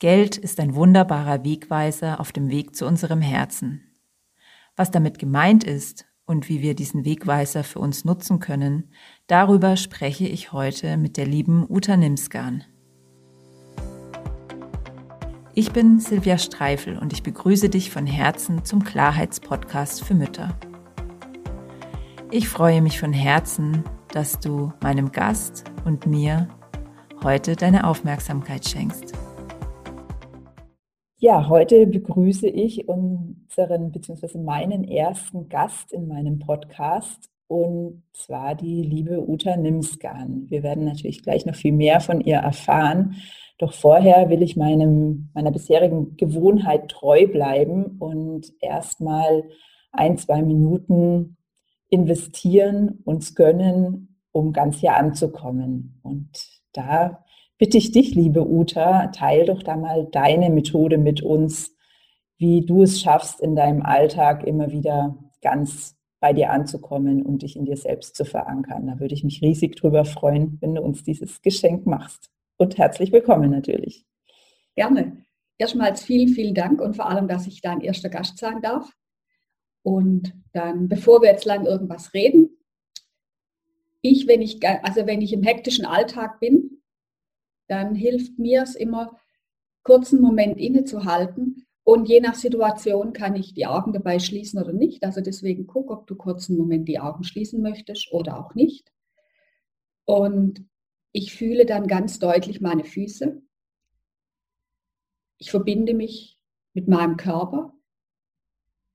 Geld ist ein wunderbarer Wegweiser auf dem Weg zu unserem Herzen. Was damit gemeint ist und wie wir diesen Wegweiser für uns nutzen können, darüber spreche ich heute mit der lieben Uta Nimskan. Ich bin Silvia Streifel und ich begrüße dich von Herzen zum Klarheitspodcast für Mütter. Ich freue mich von Herzen, dass du meinem Gast und mir heute deine Aufmerksamkeit schenkst. Ja, heute begrüße ich unseren bzw. meinen ersten Gast in meinem Podcast und zwar die liebe Uta Nimskan. Wir werden natürlich gleich noch viel mehr von ihr erfahren, doch vorher will ich meinem, meiner bisherigen Gewohnheit treu bleiben und erstmal ein, zwei Minuten investieren, uns gönnen, um ganz hier anzukommen. Und da bitte ich dich, liebe Uta, teil doch da mal deine Methode mit uns, wie du es schaffst, in deinem Alltag immer wieder ganz bei dir anzukommen und dich in dir selbst zu verankern. Da würde ich mich riesig drüber freuen, wenn du uns dieses Geschenk machst. Und herzlich willkommen natürlich. Gerne. Erstmals vielen, vielen Dank und vor allem, dass ich dein erster Gast sein darf. Und dann, bevor wir jetzt lang irgendwas reden, ich, wenn ich, also wenn ich im hektischen Alltag bin, dann hilft mir es immer, kurzen Moment innezuhalten. Und je nach Situation kann ich die Augen dabei schließen oder nicht. Also deswegen guck, ob du kurzen Moment die Augen schließen möchtest oder auch nicht. Und ich fühle dann ganz deutlich meine Füße. Ich verbinde mich mit meinem Körper.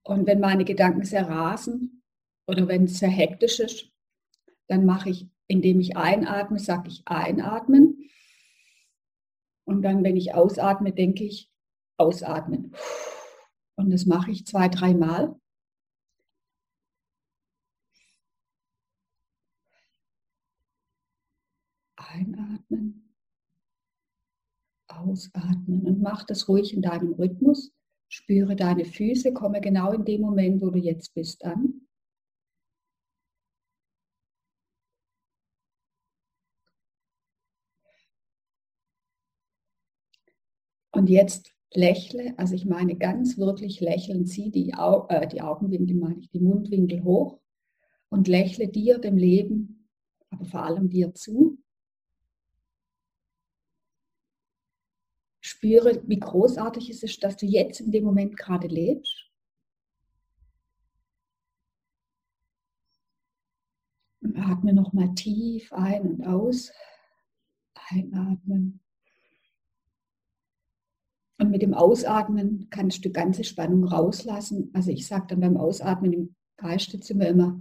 Und wenn meine Gedanken sehr rasen oder wenn es sehr hektisch ist, dann mache ich, indem ich einatme, sage ich einatmen. Und dann, wenn ich ausatme, denke ich, ausatmen. Und das mache ich zwei, dreimal. Einatmen, ausatmen und mach das ruhig in deinem Rhythmus. Spüre deine Füße, komme genau in dem Moment, wo du jetzt bist, an. Und jetzt lächle, also ich meine ganz wirklich lächeln, zieh die, Au äh, die Augenwinkel, meine ich, die Mundwinkel hoch und lächle dir, dem Leben, aber vor allem dir zu. Spüre, wie großartig es ist, dass du jetzt in dem Moment gerade lebst. Und atme nochmal tief ein und aus. Einatmen. Und mit dem Ausatmen kannst du ganze Spannung rauslassen. Also ich sage dann beim Ausatmen im Geistezimmer immer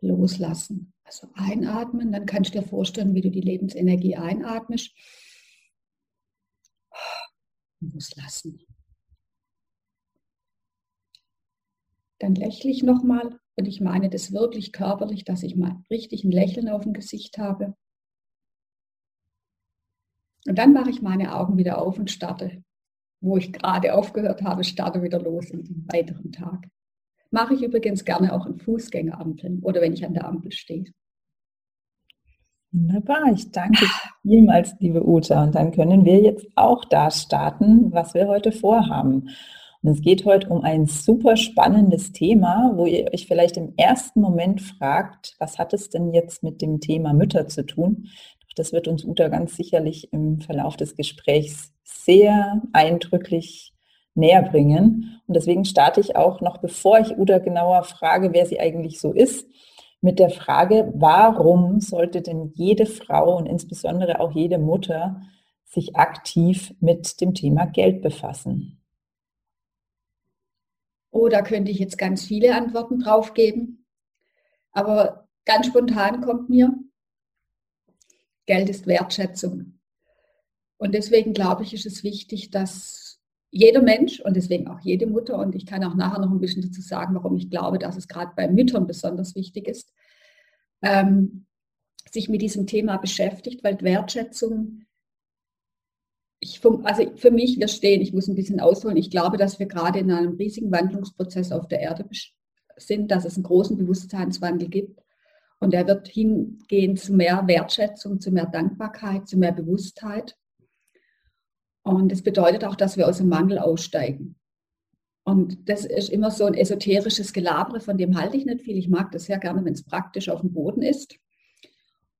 loslassen. Also einatmen, dann kannst du dir vorstellen, wie du die Lebensenergie einatmest. Loslassen. Dann lächle ich nochmal und ich meine das wirklich körperlich, dass ich mal richtig ein Lächeln auf dem Gesicht habe. Und dann mache ich meine Augen wieder auf und starte wo ich gerade aufgehört habe, starte wieder los in den weiteren Tag. Mache ich übrigens gerne auch in Fußgängerampeln oder wenn ich an der Ampel stehe. Wunderbar, ich danke vielmals, liebe Uta. Und dann können wir jetzt auch da starten, was wir heute vorhaben. Und es geht heute um ein super spannendes Thema, wo ihr euch vielleicht im ersten Moment fragt, was hat es denn jetzt mit dem Thema Mütter zu tun? Das wird uns Uta ganz sicherlich im Verlauf des Gesprächs sehr eindrücklich näher bringen. Und deswegen starte ich auch noch, bevor ich Uda genauer frage, wer sie eigentlich so ist, mit der Frage, warum sollte denn jede Frau und insbesondere auch jede Mutter sich aktiv mit dem Thema Geld befassen? Oh, da könnte ich jetzt ganz viele Antworten drauf geben. Aber ganz spontan kommt mir, Geld ist Wertschätzung. Und deswegen glaube ich, ist es wichtig, dass jeder Mensch und deswegen auch jede Mutter, und ich kann auch nachher noch ein bisschen dazu sagen, warum ich glaube, dass es gerade bei Müttern besonders wichtig ist, ähm, sich mit diesem Thema beschäftigt, weil Wertschätzung, ich, also für mich, wir stehen, ich muss ein bisschen ausholen, ich glaube, dass wir gerade in einem riesigen Wandlungsprozess auf der Erde sind, dass es einen großen Bewusstseinswandel gibt. Und er wird hingehen zu mehr Wertschätzung, zu mehr Dankbarkeit, zu mehr Bewusstheit. Und das bedeutet auch, dass wir aus dem Mangel aussteigen. Und das ist immer so ein esoterisches Gelabre, von dem halte ich nicht viel. Ich mag das sehr gerne, wenn es praktisch auf dem Boden ist.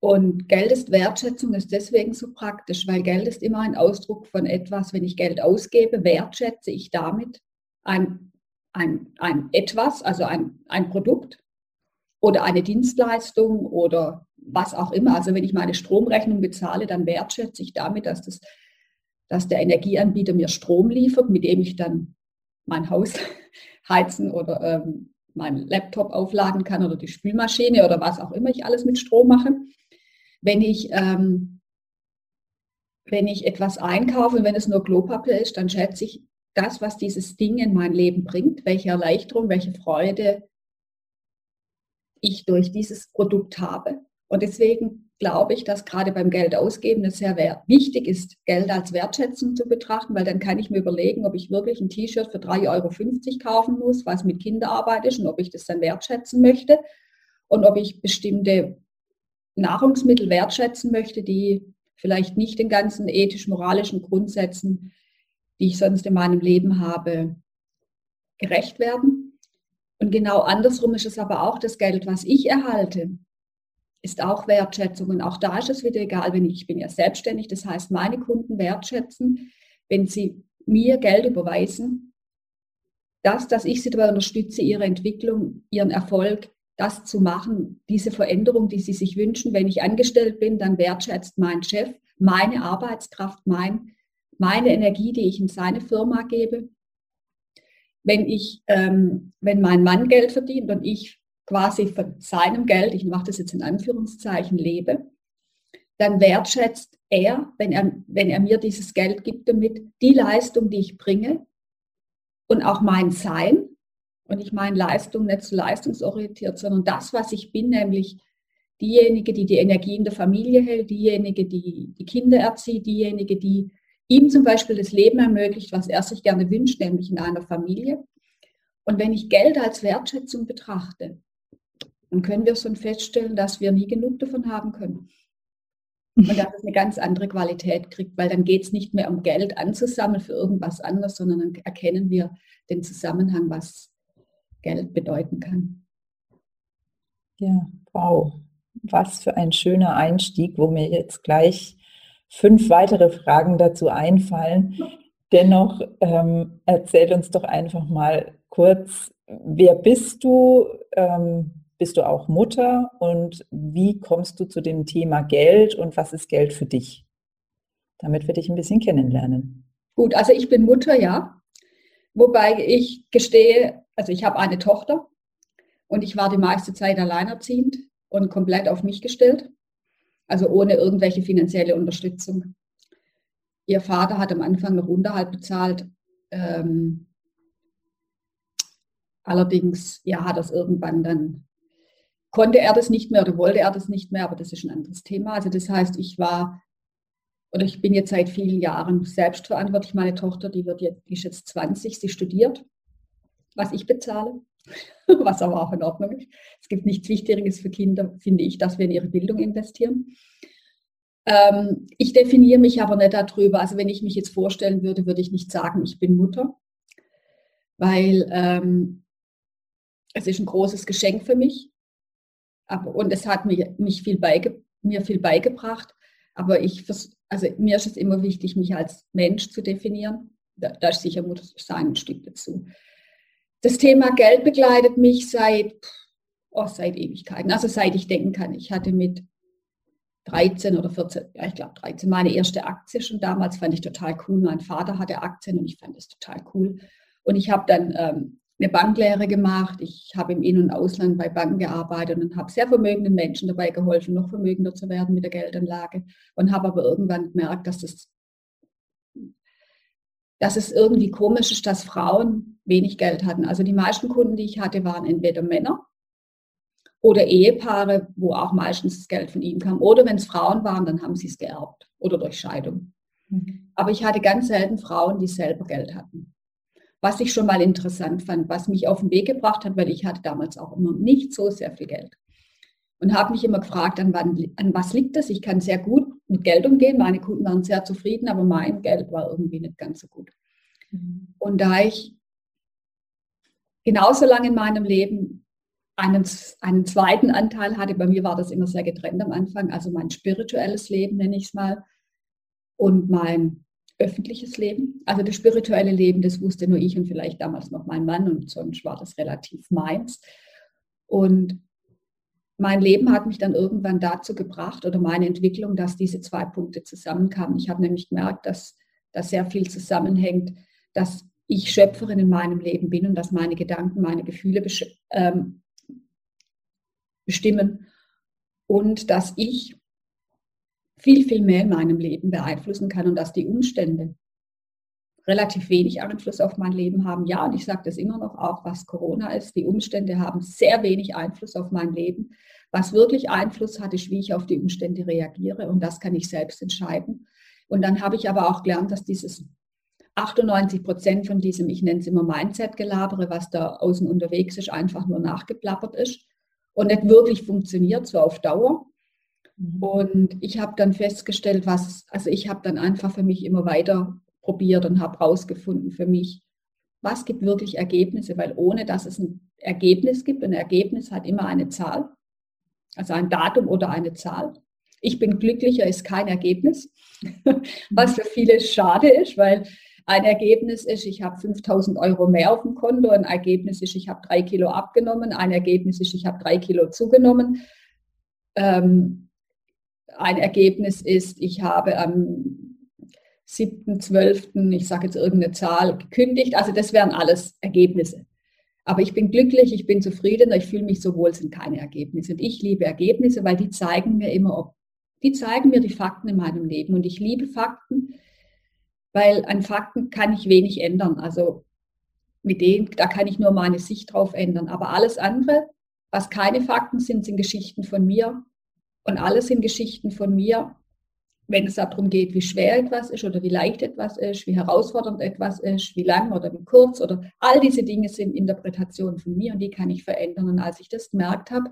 Und Geld ist Wertschätzung, ist deswegen so praktisch, weil Geld ist immer ein Ausdruck von etwas. Wenn ich Geld ausgebe, wertschätze ich damit ein, ein, ein etwas, also ein, ein Produkt oder eine Dienstleistung oder was auch immer. Also wenn ich meine Stromrechnung bezahle, dann wertschätze ich damit, dass, das, dass der Energieanbieter mir Strom liefert, mit dem ich dann mein Haus heizen oder ähm, meinen Laptop aufladen kann oder die Spülmaschine oder was auch immer ich alles mit Strom mache. Wenn ich, ähm, wenn ich etwas einkaufe und wenn es nur Klopapier ist, dann schätze ich das, was dieses Ding in mein Leben bringt, welche Erleichterung, welche Freude ich durch dieses Produkt habe. Und deswegen glaube ich, dass gerade beim Geld ausgeben es sehr wichtig ist, Geld als Wertschätzung zu betrachten, weil dann kann ich mir überlegen, ob ich wirklich ein T-Shirt für 3,50 Euro kaufen muss, was mit Kinderarbeit ist und ob ich das dann wertschätzen möchte und ob ich bestimmte Nahrungsmittel wertschätzen möchte, die vielleicht nicht den ganzen ethisch-moralischen Grundsätzen, die ich sonst in meinem Leben habe, gerecht werden. Und genau andersrum ist es aber auch das Geld, was ich erhalte, ist auch Wertschätzung. Und auch da ist es wieder egal, wenn ich, ich bin ja selbstständig, das heißt, meine Kunden wertschätzen, wenn sie mir Geld überweisen, das, dass ich sie dabei unterstütze, ihre Entwicklung, ihren Erfolg, das zu machen, diese Veränderung, die sie sich wünschen. Wenn ich angestellt bin, dann wertschätzt mein Chef meine Arbeitskraft, mein, meine Energie, die ich in seine Firma gebe. Wenn ich, ähm, wenn mein Mann Geld verdient und ich quasi von seinem Geld, ich mache das jetzt in Anführungszeichen, lebe, dann wertschätzt er, wenn er, wenn er mir dieses Geld gibt, damit die Leistung, die ich bringe und auch mein Sein, und ich meine Leistung nicht so leistungsorientiert, sondern das, was ich bin, nämlich diejenige, die die Energie in der Familie hält, diejenige, die die Kinder erzieht, diejenige, die ihm zum Beispiel das Leben ermöglicht, was er sich gerne wünscht, nämlich in einer Familie. Und wenn ich Geld als Wertschätzung betrachte, dann können wir schon feststellen, dass wir nie genug davon haben können. Und dass es eine ganz andere Qualität kriegt, weil dann geht es nicht mehr um Geld anzusammeln für irgendwas anderes, sondern dann erkennen wir den Zusammenhang, was Geld bedeuten kann. Ja, wow. Was für ein schöner Einstieg, wo mir jetzt gleich fünf weitere Fragen dazu einfallen. Dennoch ähm, erzähl uns doch einfach mal kurz, wer bist du? Ähm, bist du auch Mutter und wie kommst du zu dem Thema Geld und was ist Geld für dich? Damit wir dich ein bisschen kennenlernen. Gut, also ich bin Mutter, ja. Wobei ich gestehe, also ich habe eine Tochter und ich war die meiste Zeit alleinerziehend und komplett auf mich gestellt. Also ohne irgendwelche finanzielle Unterstützung. Ihr Vater hat am Anfang noch Unterhalt bezahlt. Ähm, allerdings, ja, hat das irgendwann dann konnte er das nicht mehr oder wollte er das nicht mehr, aber das ist ein anderes Thema. Also das heißt, ich war oder ich bin jetzt seit vielen Jahren selbstverantwortlich. Meine Tochter, die wird jetzt, die ist jetzt 20, sie studiert, was ich bezahle, was aber auch in Ordnung ist. Es gibt nichts Wichtigeres für Kinder, finde ich, dass wir in ihre Bildung investieren. Ähm, ich definiere mich aber nicht darüber. Also wenn ich mich jetzt vorstellen würde, würde ich nicht sagen, ich bin Mutter, weil ähm, es ist ein großes Geschenk für mich. Aber, und es hat mir, mich viel beige, mir viel beigebracht. Aber ich, also mir ist es immer wichtig, mich als Mensch zu definieren. Da, da ist sicher sein ein Stück dazu. Das Thema Geld begleitet mich seit, oh, seit Ewigkeiten, also seit ich denken kann. Ich hatte mit 13 oder 14, ja, ich glaube 13, meine erste Aktie schon damals, fand ich total cool. Mein Vater hatte Aktien und ich fand das total cool. Und ich habe dann ähm, eine Banklehre gemacht. Ich habe im In- und Ausland bei Banken gearbeitet und habe sehr vermögenden Menschen dabei geholfen, noch vermögender zu werden mit der Geldanlage und habe aber irgendwann gemerkt, dass es, dass es irgendwie komisch ist, dass Frauen wenig Geld hatten. Also die meisten Kunden, die ich hatte, waren entweder Männer oder Ehepaare, wo auch meistens das Geld von ihnen kam. Oder wenn es Frauen waren, dann haben sie es geerbt oder durch Scheidung. Mhm. Aber ich hatte ganz selten Frauen, die selber Geld hatten was ich schon mal interessant fand, was mich auf den Weg gebracht hat, weil ich hatte damals auch immer nicht so sehr viel Geld. Und habe mich immer gefragt, an, wann, an was liegt das? Ich kann sehr gut mit Geld umgehen. Meine Kunden waren sehr zufrieden, aber mein Geld war irgendwie nicht ganz so gut. Mhm. Und da ich genauso lange in meinem Leben einen, einen zweiten Anteil hatte, bei mir war das immer sehr getrennt am Anfang, also mein spirituelles Leben nenne ich es mal und mein öffentliches Leben. Also das spirituelle Leben, das wusste nur ich und vielleicht damals noch mein Mann und sonst war das relativ meins. Und mein Leben hat mich dann irgendwann dazu gebracht oder meine Entwicklung, dass diese zwei Punkte zusammenkamen. Ich habe nämlich gemerkt, dass da sehr viel zusammenhängt, dass ich Schöpferin in meinem Leben bin und dass meine Gedanken, meine Gefühle ähm, bestimmen und dass ich viel, viel mehr in meinem Leben beeinflussen kann und dass die Umstände relativ wenig Einfluss auf mein Leben haben. Ja, und ich sage das immer noch auch, was Corona ist. Die Umstände haben sehr wenig Einfluss auf mein Leben. Was wirklich Einfluss hat, ist, wie ich auf die Umstände reagiere. Und das kann ich selbst entscheiden. Und dann habe ich aber auch gelernt, dass dieses 98 Prozent von diesem, ich nenne es immer Mindset-Gelabere, was da außen unterwegs ist, einfach nur nachgeplappert ist und nicht wirklich funktioniert, so auf Dauer. Mhm. Und ich habe dann festgestellt, was, also ich habe dann einfach für mich immer weiter probiert und habe herausgefunden für mich, was gibt wirklich Ergebnisse, weil ohne dass es ein Ergebnis gibt, ein Ergebnis hat immer eine Zahl, also ein Datum oder eine Zahl. Ich bin glücklicher ist kein Ergebnis, was für viele schade ist, weil ein Ergebnis ist, ich habe 5000 Euro mehr auf dem Konto, ein Ergebnis ist, ich habe drei Kilo abgenommen, ein Ergebnis ist, ich habe drei Kilo zugenommen. Ähm, ein Ergebnis ist, ich habe am 7.12., ich sage jetzt irgendeine Zahl, gekündigt. Also das wären alles Ergebnisse. Aber ich bin glücklich, ich bin zufrieden, ich fühle mich so wohl, sind keine Ergebnisse. Und ich liebe Ergebnisse, weil die zeigen mir immer, ob, die zeigen mir die Fakten in meinem Leben. Und ich liebe Fakten, weil an Fakten kann ich wenig ändern. Also mit denen, da kann ich nur meine Sicht drauf ändern. Aber alles andere, was keine Fakten sind, sind Geschichten von mir. Und alles sind Geschichten von mir, wenn es darum geht, wie schwer etwas ist oder wie leicht etwas ist, wie herausfordernd etwas ist, wie lang oder wie kurz oder all diese Dinge sind Interpretationen von mir und die kann ich verändern. Und als ich das gemerkt habe,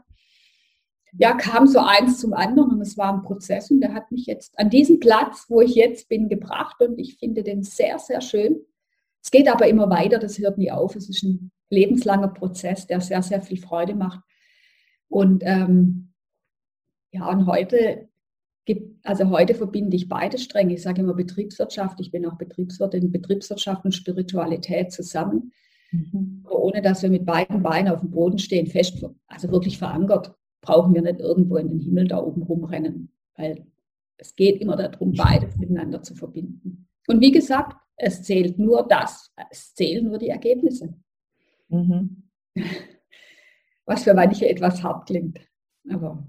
ja, kam so eins zum anderen und es war ein Prozess und der hat mich jetzt an diesen Platz, wo ich jetzt bin, gebracht und ich finde den sehr, sehr schön. Es geht aber immer weiter, das hört nie auf. Es ist ein lebenslanger Prozess, der sehr, sehr viel Freude macht. Und ähm, ja, und heute gibt, also heute verbinde ich beide Stränge. Ich sage immer Betriebswirtschaft, ich bin auch Betriebswirtin, Betriebswirtschaft und Spiritualität zusammen. Mhm. ohne dass wir mit beiden Beinen auf dem Boden stehen, fest, also wirklich verankert, brauchen wir nicht irgendwo in den Himmel da oben rumrennen, weil es geht immer darum, beides miteinander zu verbinden. Und wie gesagt, es zählt nur das, es zählen nur die Ergebnisse. Mhm. Was für manche etwas hart klingt, aber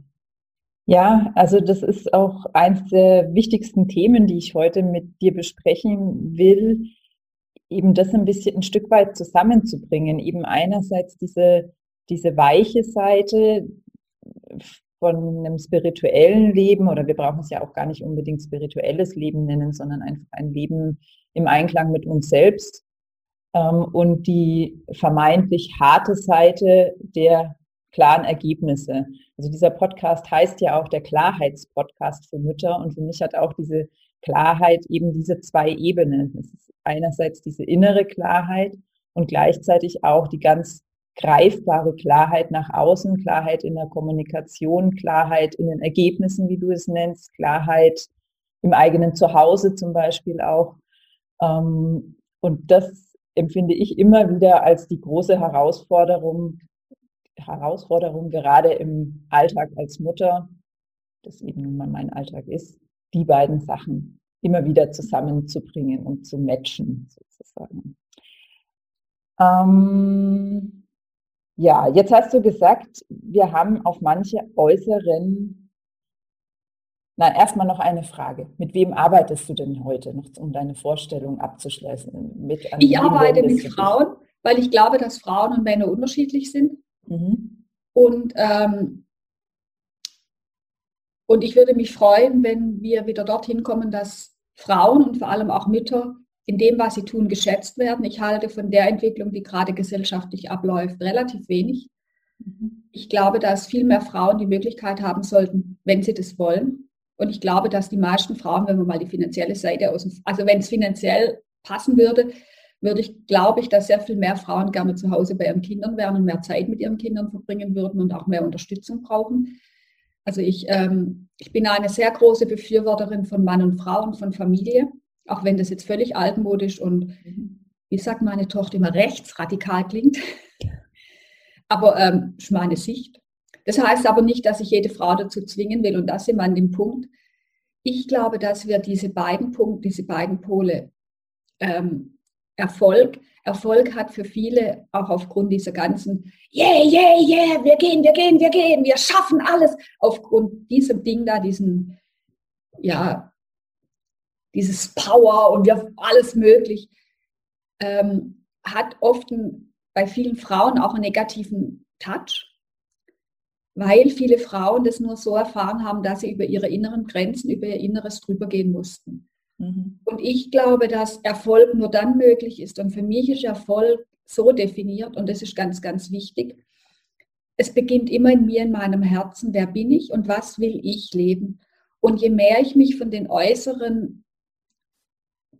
ja, also das ist auch eines der wichtigsten Themen, die ich heute mit dir besprechen will, eben das ein bisschen ein Stück weit zusammenzubringen. Eben einerseits diese, diese weiche Seite von einem spirituellen Leben, oder wir brauchen es ja auch gar nicht unbedingt spirituelles Leben nennen, sondern einfach ein Leben im Einklang mit uns selbst. Ähm, und die vermeintlich harte Seite der klaren Ergebnisse. Also dieser Podcast heißt ja auch der Klarheitspodcast für Mütter und für mich hat auch diese Klarheit eben diese zwei Ebenen. Es ist einerseits diese innere Klarheit und gleichzeitig auch die ganz greifbare Klarheit nach außen, Klarheit in der Kommunikation, Klarheit in den Ergebnissen, wie du es nennst, Klarheit im eigenen Zuhause zum Beispiel auch. Ähm, und das empfinde ich immer wieder als die große Herausforderung, Herausforderung, gerade im Alltag als Mutter, das eben nun mal mein Alltag ist, die beiden Sachen immer wieder zusammenzubringen und zu matchen, sozusagen. Ähm, ja, jetzt hast du gesagt, wir haben auf manche äußeren na, erstmal noch eine Frage. Mit wem arbeitest du denn heute, noch, um deine Vorstellung abzuschließen? Mit, ich arbeite mit Frauen, weil ich glaube, dass Frauen und Männer unterschiedlich sind. Mhm. Und, ähm, und ich würde mich freuen, wenn wir wieder dorthin kommen, dass Frauen und vor allem auch Mütter in dem, was sie tun, geschätzt werden. Ich halte von der Entwicklung, die gerade gesellschaftlich abläuft, relativ wenig. Mhm. Ich glaube, dass viel mehr Frauen die Möglichkeit haben sollten, wenn sie das wollen, Und ich glaube, dass die meisten Frauen, wenn man mal die finanzielle Seite aus, also wenn es finanziell passen würde, würde ich, glaube ich, dass sehr viel mehr Frauen gerne zu Hause bei ihren Kindern wären und mehr Zeit mit ihren Kindern verbringen würden und auch mehr Unterstützung brauchen. Also ich, ähm, ich bin eine sehr große Befürworterin von Mann und Frau und von Familie, auch wenn das jetzt völlig altmodisch und, wie sagt meine Tochter immer, rechtsradikal klingt. Aber ähm, ist meine Sicht. Das heißt aber nicht, dass ich jede Frau dazu zwingen will. Und das sind wir an dem Punkt. Ich glaube, dass wir diese beiden Punkte, diese beiden Pole ähm, Erfolg, Erfolg hat für viele auch aufgrund dieser ganzen Yeah, yeah, yeah, wir gehen, wir gehen, wir gehen, wir schaffen alles. Aufgrund diesem Ding da, diesen, ja, dieses Power und wir alles möglich, ähm, hat oft ein, bei vielen Frauen auch einen negativen Touch weil viele Frauen das nur so erfahren haben, dass sie über ihre inneren Grenzen, über ihr Inneres drüber gehen mussten. Mhm. Und ich glaube, dass Erfolg nur dann möglich ist. Und für mich ist Erfolg so definiert, und das ist ganz, ganz wichtig. Es beginnt immer in mir, in meinem Herzen, wer bin ich und was will ich leben. Und je mehr ich mich von den äußeren,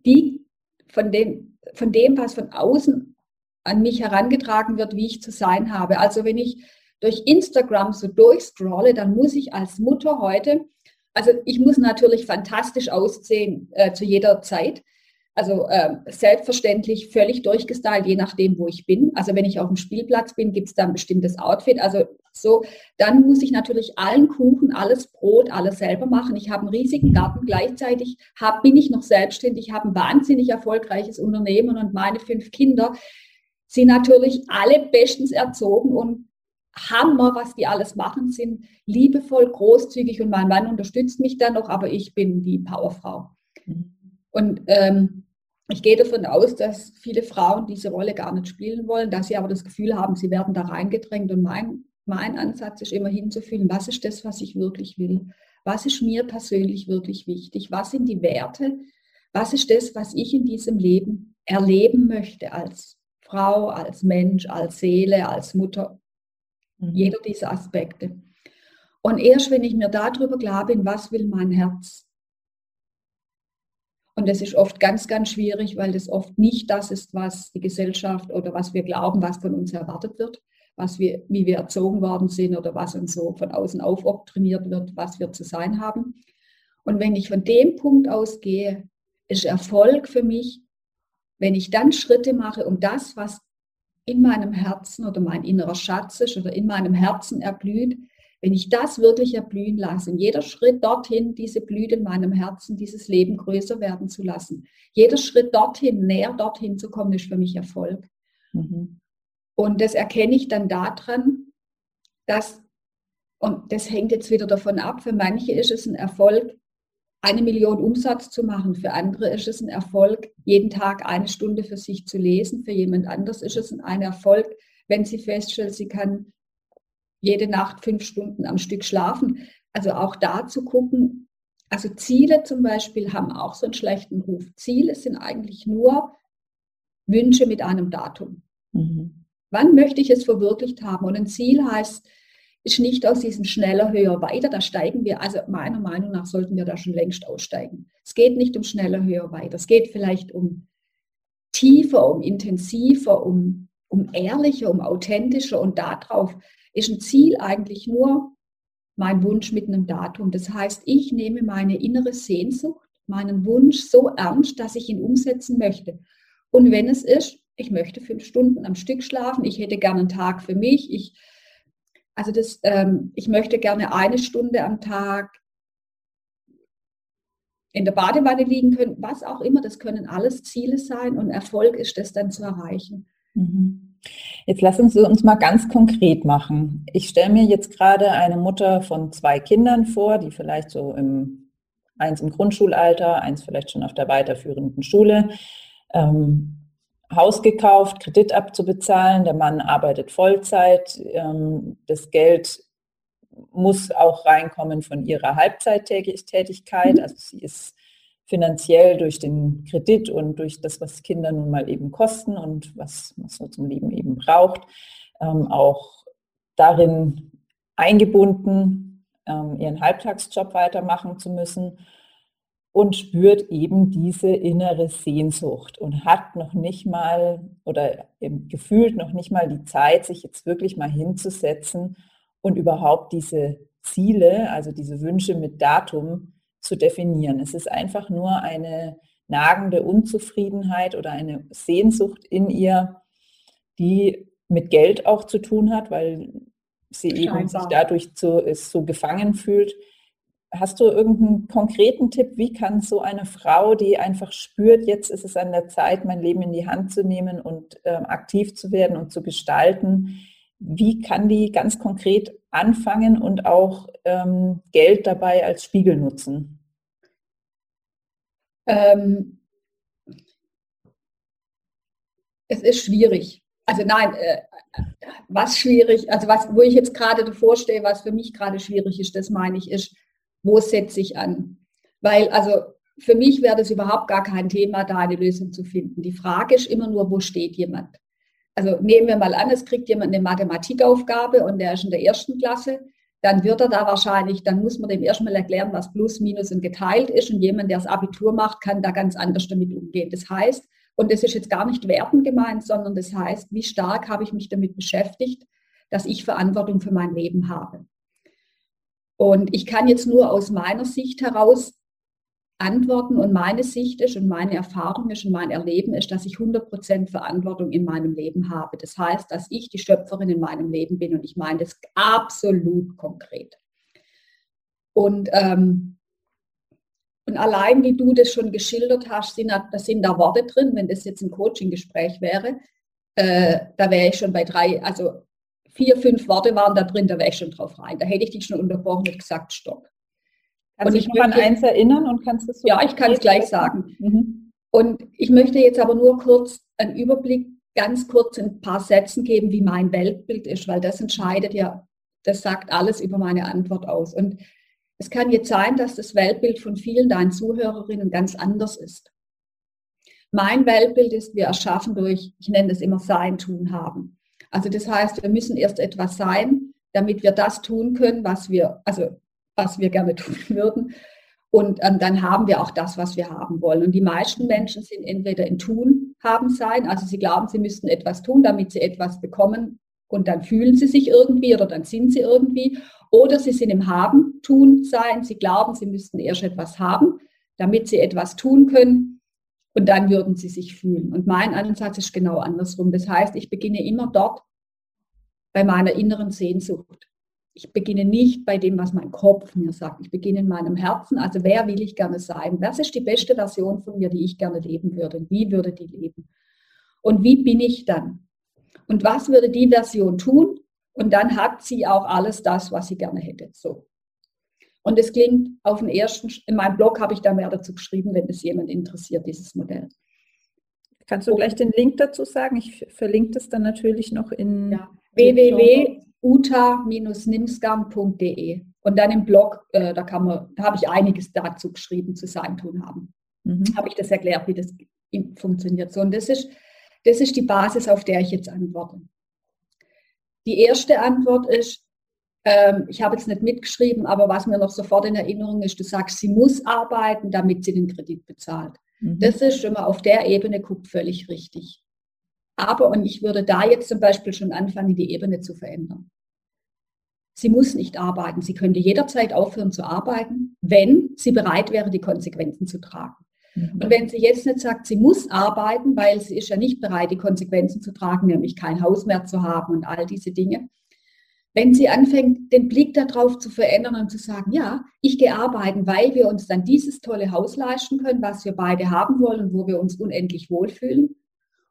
die, von, den, von dem, was von außen an mich herangetragen wird, wie ich zu sein habe. Also wenn ich durch Instagram so durchscrolle, dann muss ich als Mutter heute, also ich muss natürlich fantastisch aussehen äh, zu jeder Zeit. Also äh, selbstverständlich völlig durchgestylt, je nachdem, wo ich bin. Also wenn ich auf dem Spielplatz bin, gibt es da ein bestimmtes Outfit. Also so, dann muss ich natürlich allen Kuchen, alles Brot, alles selber machen. Ich habe einen riesigen Garten. Gleichzeitig hab, bin ich noch selbstständig, habe ein wahnsinnig erfolgreiches Unternehmen und meine fünf Kinder sind natürlich alle bestens erzogen und Hammer, was die alles machen, sind liebevoll, großzügig und mein Mann unterstützt mich dann noch, aber ich bin die Powerfrau. Mhm. Und ähm, ich gehe davon aus, dass viele Frauen diese Rolle gar nicht spielen wollen, dass sie aber das Gefühl haben, sie werden da reingedrängt. Und mein, mein Ansatz ist immer hinzufühlen, was ist das, was ich wirklich will? Was ist mir persönlich wirklich wichtig? Was sind die Werte? Was ist das, was ich in diesem Leben erleben möchte als Frau, als Mensch, als Seele, als Mutter Mhm. Jeder dieser Aspekte. Und erst wenn ich mir darüber klar bin, was will mein Herz? Und das ist oft ganz, ganz schwierig, weil das oft nicht das ist, was die Gesellschaft oder was wir glauben, was von uns erwartet wird, was wir, wie wir erzogen worden sind oder was uns so von außen aufoktriniert wird, was wir zu sein haben. Und wenn ich von dem Punkt ausgehe, ist Erfolg für mich, wenn ich dann Schritte mache, um das, was in meinem Herzen oder mein innerer Schatz ist oder in meinem Herzen erblüht, wenn ich das wirklich erblühen lasse, und jeder Schritt dorthin, diese Blüte in meinem Herzen, dieses Leben größer werden zu lassen, jeder Schritt dorthin, näher dorthin zu kommen, ist für mich Erfolg. Mhm. Und das erkenne ich dann daran, dass, und das hängt jetzt wieder davon ab, für manche ist es ein Erfolg, eine Million Umsatz zu machen. Für andere ist es ein Erfolg, jeden Tag eine Stunde für sich zu lesen. Für jemand anders ist es ein Erfolg, wenn sie feststellt, sie kann jede Nacht fünf Stunden am Stück schlafen. Also auch da zu gucken, also Ziele zum Beispiel haben auch so einen schlechten Ruf. Ziele sind eigentlich nur Wünsche mit einem Datum. Mhm. Wann möchte ich es verwirklicht haben? Und ein Ziel heißt, ist nicht aus diesem schneller, höher, weiter. Da steigen wir, also meiner Meinung nach sollten wir da schon längst aussteigen. Es geht nicht um schneller, höher, weiter. Es geht vielleicht um tiefer, um intensiver, um, um ehrlicher, um authentischer. Und darauf ist ein Ziel eigentlich nur mein Wunsch mit einem Datum. Das heißt, ich nehme meine innere Sehnsucht, meinen Wunsch so ernst, dass ich ihn umsetzen möchte. Und wenn es ist, ich möchte fünf Stunden am Stück schlafen, ich hätte gerne einen Tag für mich, ich also das, ähm, ich möchte gerne eine Stunde am Tag in der Badewanne liegen können, was auch immer, das können alles Ziele sein und Erfolg ist das dann zu erreichen. Mhm. Jetzt lass uns uns mal ganz konkret machen. Ich stelle mir jetzt gerade eine Mutter von zwei Kindern vor, die vielleicht so im, eins im Grundschulalter, eins vielleicht schon auf der weiterführenden Schule, ähm, Haus gekauft, Kredit abzubezahlen. Der Mann arbeitet Vollzeit. Ähm, das Geld muss auch reinkommen von ihrer Halbzeittätigkeit. Mhm. Also sie ist finanziell durch den Kredit und durch das, was Kinder nun mal eben kosten und was man so zum Leben eben braucht, ähm, auch darin eingebunden, ähm, ihren Halbtagsjob weitermachen zu müssen und spürt eben diese innere Sehnsucht und hat noch nicht mal oder gefühlt noch nicht mal die Zeit, sich jetzt wirklich mal hinzusetzen und überhaupt diese Ziele, also diese Wünsche mit Datum zu definieren. Es ist einfach nur eine nagende Unzufriedenheit oder eine Sehnsucht in ihr, die mit Geld auch zu tun hat, weil sie Scheinbar. eben sich dadurch so, so gefangen fühlt. Hast du irgendeinen konkreten Tipp, wie kann so eine Frau, die einfach spürt, jetzt ist es an der Zeit, mein Leben in die Hand zu nehmen und äh, aktiv zu werden und zu gestalten, wie kann die ganz konkret anfangen und auch ähm, Geld dabei als Spiegel nutzen? Ähm, es ist schwierig. Also nein, äh, was schwierig, also was, wo ich jetzt gerade davor stehe, was für mich gerade schwierig ist, das meine ich, ist, wo setze ich an? Weil, also für mich wäre das überhaupt gar kein Thema, da eine Lösung zu finden. Die Frage ist immer nur, wo steht jemand? Also nehmen wir mal an, es kriegt jemand eine Mathematikaufgabe und der ist in der ersten Klasse, dann wird er da wahrscheinlich, dann muss man dem erstmal erklären, was Plus, Minus und geteilt ist. Und jemand, der das Abitur macht, kann da ganz anders damit umgehen. Das heißt, und das ist jetzt gar nicht wertend gemeint, sondern das heißt, wie stark habe ich mich damit beschäftigt, dass ich Verantwortung für mein Leben habe. Und ich kann jetzt nur aus meiner Sicht heraus antworten und meine Sicht ist und meine Erfahrung ist und mein Erleben ist, dass ich 100% Verantwortung in meinem Leben habe. Das heißt, dass ich die Schöpferin in meinem Leben bin und ich meine das absolut konkret. Und ähm, und allein wie du das schon geschildert hast, sind da, sind da Worte drin, wenn das jetzt ein Coaching-Gespräch wäre, äh, da wäre ich schon bei drei, also vier, fünf Worte waren da drin, da wäre ich schon drauf rein. Da hätte ich dich schon unterbrochen und gesagt, stopp. Kannst du dich noch an eins erinnern und kannst es so Ja, ich kann es gleich sagen. Mhm. Und ich möchte jetzt aber nur kurz einen Überblick, ganz kurz in ein paar Sätzen geben, wie mein Weltbild ist, weil das entscheidet ja, das sagt alles über meine Antwort aus. Und es kann jetzt sein, dass das Weltbild von vielen deinen Zuhörerinnen ganz anders ist. Mein Weltbild ist, wir erschaffen durch, ich nenne das immer Sein, Tun, Haben. Also das heißt, wir müssen erst etwas sein, damit wir das tun können, was wir, also was wir gerne tun würden. Und ähm, dann haben wir auch das, was wir haben wollen. Und die meisten Menschen sind entweder in Tun, Haben, Sein, also sie glauben, sie müssten etwas tun, damit sie etwas bekommen. Und dann fühlen sie sich irgendwie oder dann sind sie irgendwie. Oder sie sind im Haben, Tun, Sein. Sie glauben, sie müssten erst etwas haben, damit sie etwas tun können. Und dann würden sie sich fühlen. Und mein Ansatz ist genau andersrum. Das heißt, ich beginne immer dort bei meiner inneren Sehnsucht. Ich beginne nicht bei dem, was mein Kopf mir sagt. Ich beginne in meinem Herzen. Also wer will ich gerne sein? Was ist die beste Version von mir, die ich gerne leben würde? Wie würde die leben? Und wie bin ich dann? Und was würde die Version tun? Und dann hat sie auch alles das, was sie gerne hätte. So. Und es klingt auf den ersten, in meinem Blog habe ich da mehr dazu geschrieben, wenn es jemand interessiert, dieses Modell. Kannst du gleich den Link dazu sagen? Ich verlinke das dann natürlich noch in ja. www.uta-nimsgarn.de und dann im Blog, äh, da kann man, da habe ich einiges dazu geschrieben zu sein tun haben. Mhm. Habe ich das erklärt, wie das funktioniert. So, und das ist, das ist die Basis, auf der ich jetzt antworte. Die erste Antwort ist, ähm, ich habe jetzt nicht mitgeschrieben, aber was mir noch sofort in Erinnerung ist, du sagst, sie muss arbeiten, damit sie den Kredit bezahlt. Mhm. Das ist schon mal auf der Ebene guckt völlig richtig. Aber, und ich würde da jetzt zum Beispiel schon anfangen, die Ebene zu verändern. Sie muss nicht arbeiten. Sie könnte jederzeit aufhören zu arbeiten, wenn sie bereit wäre, die Konsequenzen zu tragen. Mhm. Und wenn sie jetzt nicht sagt, sie muss arbeiten, weil sie ist ja nicht bereit, die Konsequenzen zu tragen, nämlich kein Haus mehr zu haben und all diese Dinge. Wenn sie anfängt, den Blick darauf zu verändern und zu sagen, ja, ich gehe arbeiten, weil wir uns dann dieses tolle Haus leisten können, was wir beide haben wollen und wo wir uns unendlich wohlfühlen.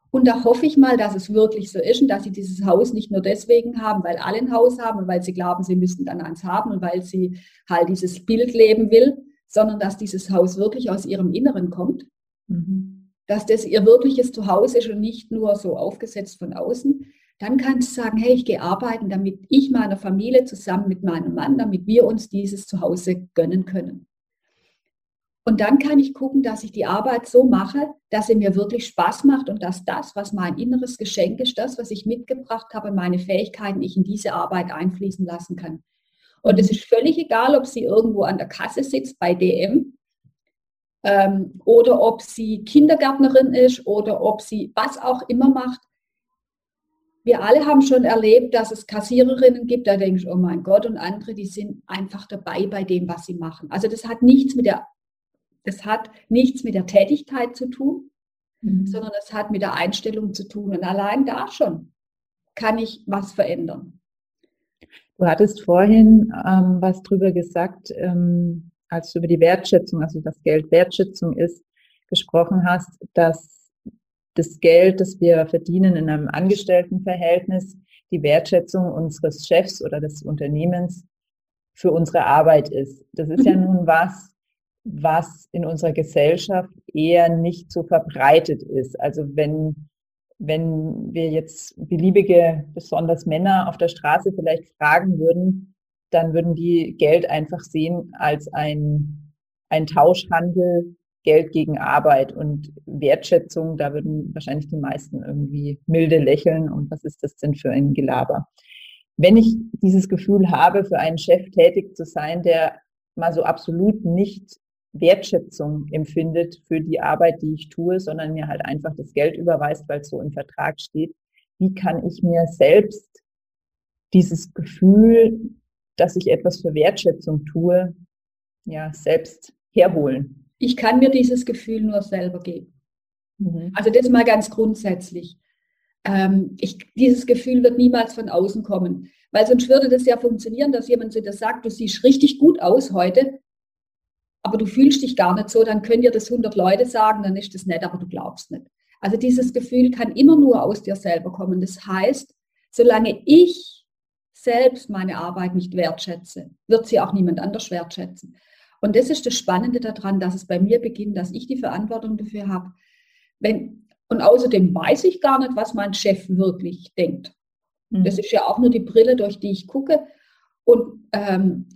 Und da hoffe ich mal, dass es wirklich so ist und dass sie dieses Haus nicht nur deswegen haben, weil alle ein Haus haben und weil sie glauben, sie müssten dann eins haben und weil sie halt dieses Bild leben will, sondern dass dieses Haus wirklich aus ihrem Inneren kommt, mhm. dass das ihr wirkliches Zuhause ist und nicht nur so aufgesetzt von außen, dann kannst du sagen, hey, ich gehe arbeiten, damit ich meiner Familie zusammen mit meinem Mann, damit wir uns dieses Zuhause gönnen können. Und dann kann ich gucken, dass ich die Arbeit so mache, dass sie mir wirklich Spaß macht und dass das, was mein inneres Geschenk ist, das, was ich mitgebracht habe, meine Fähigkeiten, ich in diese Arbeit einfließen lassen kann. Und es ist völlig egal, ob sie irgendwo an der Kasse sitzt bei DM ähm, oder ob sie Kindergärtnerin ist oder ob sie was auch immer macht. Wir alle haben schon erlebt, dass es Kassiererinnen gibt, da denke ich, oh mein Gott, und andere, die sind einfach dabei bei dem, was sie machen. Also das hat nichts mit der, das hat nichts mit der Tätigkeit zu tun, mhm. sondern es hat mit der Einstellung zu tun. Und allein da schon kann ich was verändern. Du hattest vorhin ähm, was drüber gesagt, ähm, als du über die Wertschätzung, also das Geld Wertschätzung ist, gesprochen hast, dass das Geld, das wir verdienen in einem Angestelltenverhältnis, die Wertschätzung unseres Chefs oder des Unternehmens für unsere Arbeit ist. Das ist ja mhm. nun was, was in unserer Gesellschaft eher nicht so verbreitet ist. Also wenn wenn wir jetzt beliebige, besonders Männer auf der Straße vielleicht fragen würden, dann würden die Geld einfach sehen als ein, ein Tauschhandel, Geld gegen Arbeit und Wertschätzung. Da würden wahrscheinlich die meisten irgendwie milde lächeln und was ist das denn für ein Gelaber? Wenn ich dieses Gefühl habe, für einen Chef tätig zu sein, der mal so absolut nicht Wertschätzung empfindet für die Arbeit, die ich tue, sondern mir halt einfach das Geld überweist, weil es so im Vertrag steht. Wie kann ich mir selbst dieses Gefühl, dass ich etwas für Wertschätzung tue, ja, selbst herholen? Ich kann mir dieses Gefühl nur selber geben. Mhm. Also das mal ganz grundsätzlich. Ähm, ich, dieses Gefühl wird niemals von außen kommen, weil sonst würde das ja funktionieren, dass jemand zu dir sagt, du siehst richtig gut aus heute, aber du fühlst dich gar nicht so, dann können dir das 100 Leute sagen, dann ist das nett, aber du glaubst nicht. Also dieses Gefühl kann immer nur aus dir selber kommen. Das heißt, solange ich selbst meine Arbeit nicht wertschätze, wird sie auch niemand anders wertschätzen. Und das ist das Spannende daran, dass es bei mir beginnt, dass ich die Verantwortung dafür habe. Wenn, und außerdem weiß ich gar nicht, was mein Chef wirklich denkt. Mhm. Das ist ja auch nur die Brille, durch die ich gucke. Und, ähm,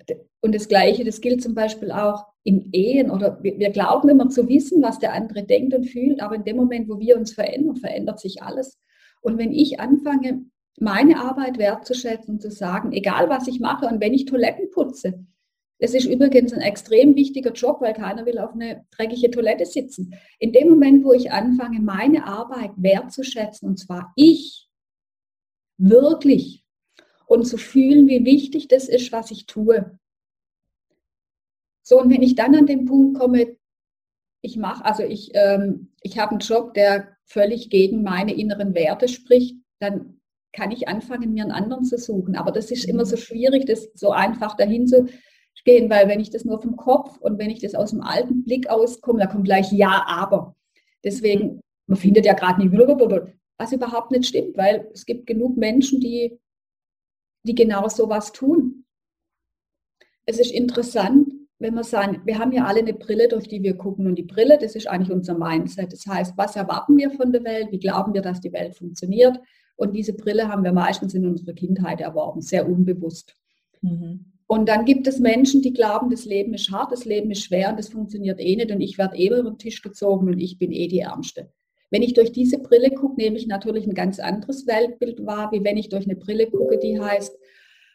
und das Gleiche, das gilt zum Beispiel auch, in Ehen oder wir, wir, glauben immer zu wissen, was der andere denkt und fühlt, aber in dem Moment, wo wir uns verändern, verändert sich alles. Und wenn ich anfange, meine Arbeit wertzuschätzen und zu sagen, egal was ich mache und wenn ich Toiletten putze, das ist übrigens ein extrem wichtiger Job, weil keiner will auf eine dreckige Toilette sitzen. In dem Moment, wo ich anfange, meine Arbeit wertzuschätzen, und zwar ich, wirklich, und zu fühlen, wie wichtig das ist, was ich tue, so, und wenn ich dann an den Punkt komme, ich mache, also ich, ähm, ich habe einen Job, der völlig gegen meine inneren Werte spricht, dann kann ich anfangen, mir einen anderen zu suchen. Aber das ist immer so mhm. schwierig, das so einfach dahin zu gehen, weil wenn ich das nur vom Kopf und wenn ich das aus dem alten Blick auskomme, da kommt gleich Ja, aber. Deswegen, man findet ja gerade nicht, was überhaupt nicht stimmt, weil es gibt genug Menschen, die, die genau sowas tun. Es ist interessant, wenn wir sagen, wir haben ja alle eine Brille, durch die wir gucken. Und die Brille, das ist eigentlich unser Mindset. Das heißt, was erwarten wir von der Welt? Wie glauben wir, dass die Welt funktioniert? Und diese Brille haben wir meistens in unserer Kindheit erworben, sehr unbewusst. Mhm. Und dann gibt es Menschen, die glauben, das Leben ist hart, das Leben ist schwer und das funktioniert eh nicht und ich werde eh über den Tisch gezogen und ich bin eh die Ärmste. Wenn ich durch diese Brille gucke, nehme ich natürlich ein ganz anderes Weltbild wahr, wie wenn ich durch eine Brille gucke, die heißt,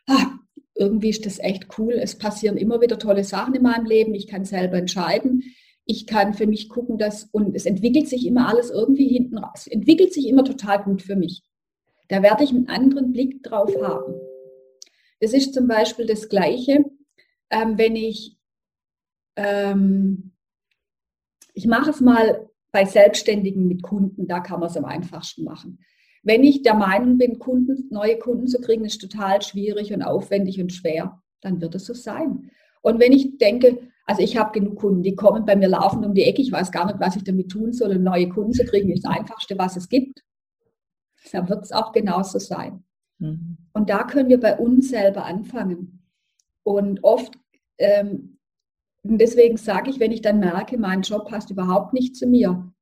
ah, irgendwie ist das echt cool. Es passieren immer wieder tolle Sachen in meinem Leben. Ich kann selber entscheiden. Ich kann für mich gucken, dass, und es entwickelt sich immer alles irgendwie hinten raus. Es entwickelt sich immer total gut für mich. Da werde ich einen anderen Blick drauf haben. Das ist zum Beispiel das Gleiche, ähm, wenn ich, ähm, ich mache es mal bei Selbstständigen mit Kunden, da kann man es am einfachsten machen. Wenn ich der Meinung bin, Kunden, neue Kunden zu kriegen, ist total schwierig und aufwendig und schwer, dann wird es so sein. Und wenn ich denke, also ich habe genug Kunden, die kommen bei mir laufend um die Ecke, ich weiß gar nicht, was ich damit tun soll, um neue Kunden zu kriegen, ist das Einfachste, was es gibt, dann wird es auch genauso sein. Mhm. Und da können wir bei uns selber anfangen. Und oft, ähm, deswegen sage ich, wenn ich dann merke, mein Job passt überhaupt nicht zu mir,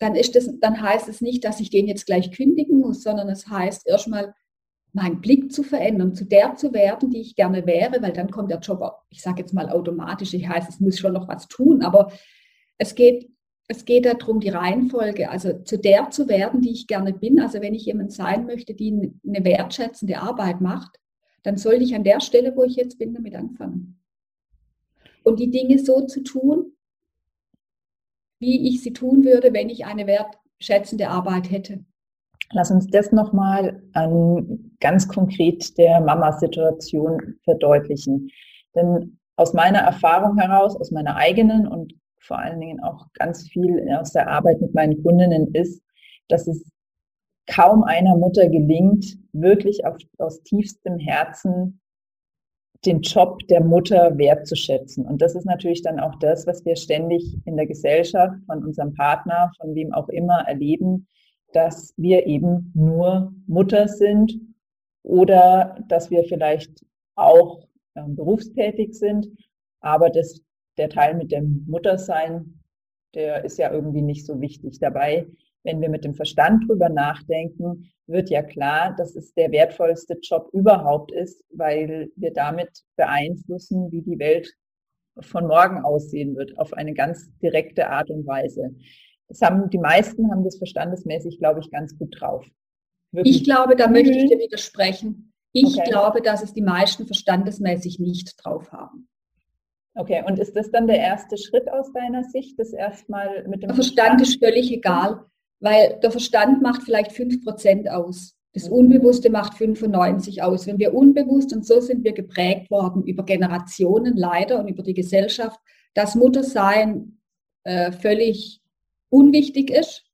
dann, ist das, dann heißt es nicht, dass ich den jetzt gleich kündigen muss, sondern es heißt erstmal, meinen Blick zu verändern, zu der zu werden, die ich gerne wäre, weil dann kommt der Job, ich sage jetzt mal automatisch, ich heiße, es muss schon noch was tun, aber es geht, es geht darum, die Reihenfolge, also zu der zu werden, die ich gerne bin. Also wenn ich jemand sein möchte, die eine wertschätzende Arbeit macht, dann sollte ich an der Stelle, wo ich jetzt bin, damit anfangen. Und die Dinge so zu tun, wie ich sie tun würde, wenn ich eine wertschätzende Arbeit hätte. Lass uns das nochmal an ganz konkret der Mama-Situation verdeutlichen. Denn aus meiner Erfahrung heraus, aus meiner eigenen und vor allen Dingen auch ganz viel aus der Arbeit mit meinen Kundinnen ist, dass es kaum einer Mutter gelingt, wirklich auf, aus tiefstem Herzen den Job der Mutter wertzuschätzen. Und das ist natürlich dann auch das, was wir ständig in der Gesellschaft von unserem Partner, von wem auch immer erleben, dass wir eben nur Mutter sind oder dass wir vielleicht auch äh, berufstätig sind, aber das, der Teil mit dem Muttersein, der ist ja irgendwie nicht so wichtig dabei. Wenn wir mit dem Verstand drüber nachdenken, wird ja klar, dass es der wertvollste Job überhaupt ist, weil wir damit beeinflussen, wie die Welt von morgen aussehen wird, auf eine ganz direkte Art und Weise. Das haben die meisten haben das verstandesmäßig, glaube ich, ganz gut drauf. Wirklich. Ich glaube, da möchte ich dir widersprechen. Ich okay. glaube, dass es die meisten verstandesmäßig nicht drauf haben. Okay, und ist das dann der erste Schritt aus deiner Sicht, das erstmal mit dem Verstand, Verstand ist völlig egal, weil der Verstand macht vielleicht 5% aus. Das mhm. Unbewusste macht 95 aus. Wenn wir unbewusst, und so sind wir geprägt worden über Generationen leider und über die Gesellschaft, dass Muttersein äh, völlig unwichtig ist,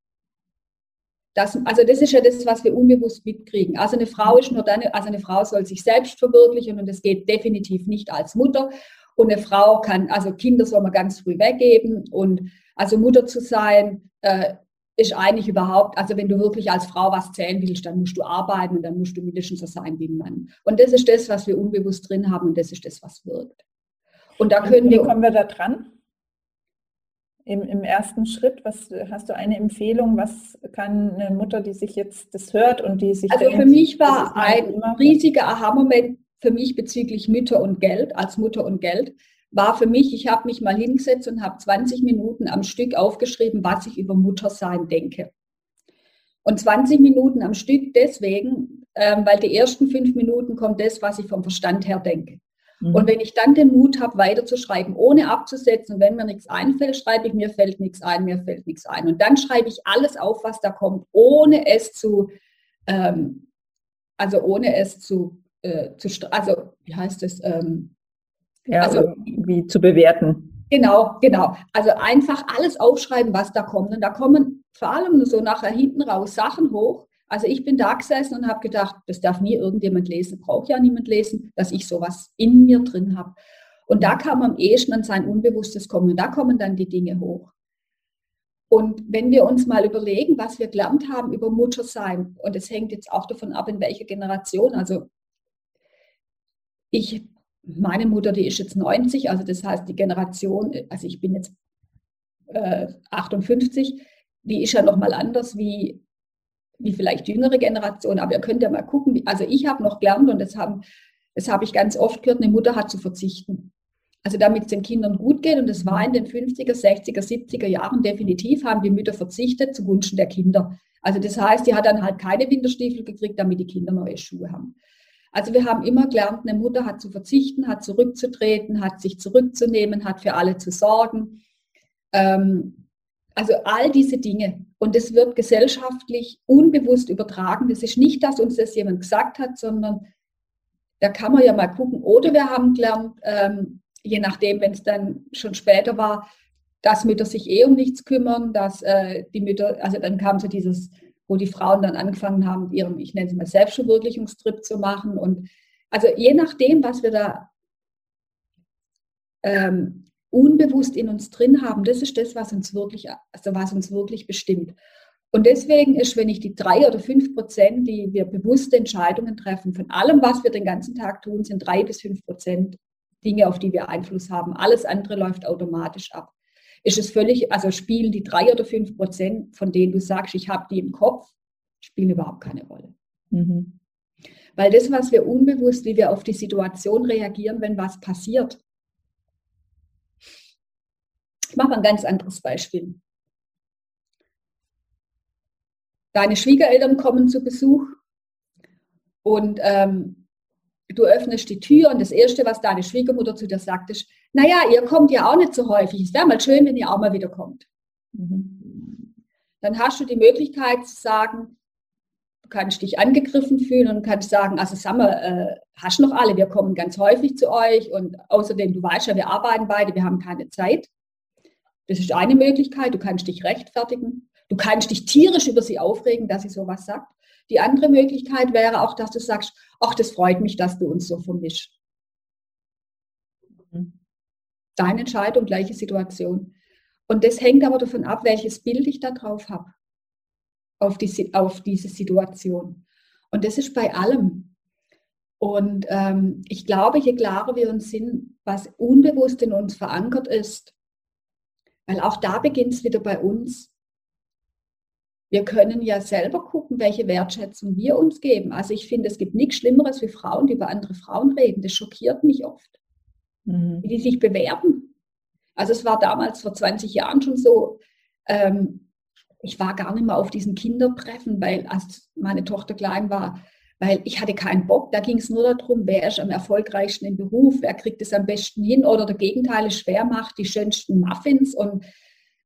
das, also das ist ja das, was wir unbewusst mitkriegen. Also eine Frau ist nur dann, also eine Frau soll sich selbst verwirklichen und das geht definitiv nicht als Mutter. Und eine Frau kann, also Kinder soll man ganz früh weggeben und also Mutter zu sein, äh, ist eigentlich überhaupt, also wenn du wirklich als Frau was zählen willst, dann musst du arbeiten und dann musst du mindestens so sein wie ein Mann. Und das ist das, was wir unbewusst drin haben und das ist das, was wirkt. Und da können wir. Wie kommen wir da dran? im, im ersten Schritt? Was hast du eine Empfehlung? Was kann eine Mutter, die sich jetzt das hört und die sich. Also denkt, für mich war ein riesiger Aha-Moment für mich bezüglich Mütter und Geld, als Mutter und Geld, war für mich, ich habe mich mal hingesetzt und habe 20 Minuten am Stück aufgeschrieben, was ich über Muttersein denke. Und 20 Minuten am Stück deswegen, ähm, weil die ersten fünf Minuten kommt das, was ich vom Verstand her denke. Mhm. Und wenn ich dann den Mut habe, weiterzuschreiben, ohne abzusetzen, und wenn mir nichts einfällt, schreibe ich, mir fällt nichts ein, mir fällt nichts ein. Und dann schreibe ich alles auf, was da kommt, ohne es zu, ähm, also ohne es zu, äh, zu also wie heißt es? Ähm, ja, also wie zu bewerten. Genau, genau. Also einfach alles aufschreiben, was da kommt. Und da kommen vor allem so nachher hinten raus Sachen hoch, also ich bin da gesessen und habe gedacht, das darf nie irgendjemand lesen, braucht ja niemand lesen, dass ich sowas in mir drin habe. Und da kam am ehesten an sein Unbewusstes kommen und da kommen dann die Dinge hoch. Und wenn wir uns mal überlegen, was wir gelernt haben über Muttersein, und es hängt jetzt auch davon ab, in welcher Generation, also ich, meine Mutter, die ist jetzt 90, also das heißt die Generation, also ich bin jetzt äh, 58, die ist ja nochmal anders wie wie vielleicht jüngere Generation, aber ihr könnt ja mal gucken, wie, also ich habe noch gelernt und das haben, das habe ich ganz oft gehört, eine Mutter hat zu verzichten. Also damit es den Kindern gut geht und das war in den 50er, 60er, 70er Jahren definitiv, haben die Mütter verzichtet zugunsten der Kinder. Also das heißt, die hat dann halt keine Winterstiefel gekriegt, damit die Kinder neue Schuhe haben. Also wir haben immer gelernt, eine Mutter hat zu verzichten, hat zurückzutreten, hat sich zurückzunehmen, hat für alle zu sorgen. Ähm, also all diese Dinge. Und es wird gesellschaftlich unbewusst übertragen. Das ist nicht, dass uns das jemand gesagt hat, sondern da kann man ja mal gucken. Oder wir haben gelernt, ähm, je nachdem, wenn es dann schon später war, dass Mütter sich eh um nichts kümmern, dass äh, die Mütter, also dann kam so dieses, wo die Frauen dann angefangen haben, ihren, ich nenne es mal Selbstverwirklichungstrip zu machen. Und also je nachdem, was wir da ähm, unbewusst in uns drin haben, das ist das, was uns wirklich, also was uns wirklich bestimmt. Und deswegen ist, wenn ich die drei oder fünf Prozent, die wir bewusste Entscheidungen treffen, von allem, was wir den ganzen Tag tun, sind drei bis fünf Prozent Dinge, auf die wir Einfluss haben. Alles andere läuft automatisch ab. Ist es völlig, also spielen die drei oder fünf Prozent, von denen du sagst, ich habe die im Kopf, spielen überhaupt keine Rolle. Mhm. Weil das, was wir unbewusst, wie wir auf die Situation reagieren, wenn was passiert, ich mache mal ein ganz anderes Beispiel. Deine Schwiegereltern kommen zu Besuch und ähm, du öffnest die Tür und das Erste, was deine Schwiegermutter zu dir sagt, ist, naja, ihr kommt ja auch nicht so häufig. Es wäre mal schön, wenn ihr auch mal wieder kommt. Mhm. Dann hast du die Möglichkeit zu sagen, du kannst dich angegriffen fühlen und kannst sagen, also sag mal, äh, hast noch alle, wir kommen ganz häufig zu euch und außerdem, du weißt ja, wir arbeiten beide, wir haben keine Zeit. Das ist eine Möglichkeit, du kannst dich rechtfertigen. Du kannst dich tierisch über sie aufregen, dass sie sowas sagt. Die andere Möglichkeit wäre auch, dass du sagst, ach, das freut mich, dass du uns so vermischst. Mhm. Deine Entscheidung, gleiche Situation. Und das hängt aber davon ab, welches Bild ich da drauf habe, auf, die, auf diese Situation. Und das ist bei allem. Und ähm, ich glaube, je klarer wir uns sind, was unbewusst in uns verankert ist, weil auch da beginnt es wieder bei uns, wir können ja selber gucken, welche Wertschätzung wir uns geben. Also ich finde, es gibt nichts Schlimmeres wie Frauen, die über andere Frauen reden. Das schockiert mich oft, mhm. wie die sich bewerben. Also es war damals vor 20 Jahren schon so, ähm, ich war gar nicht mehr auf diesen Kindertreffen, weil als meine Tochter klein war, weil ich hatte keinen Bock. Da ging es nur darum, wer ist am erfolgreichsten im Beruf, wer kriegt es am besten hin oder der Gegenteil ist schwer macht, die schönsten Muffins und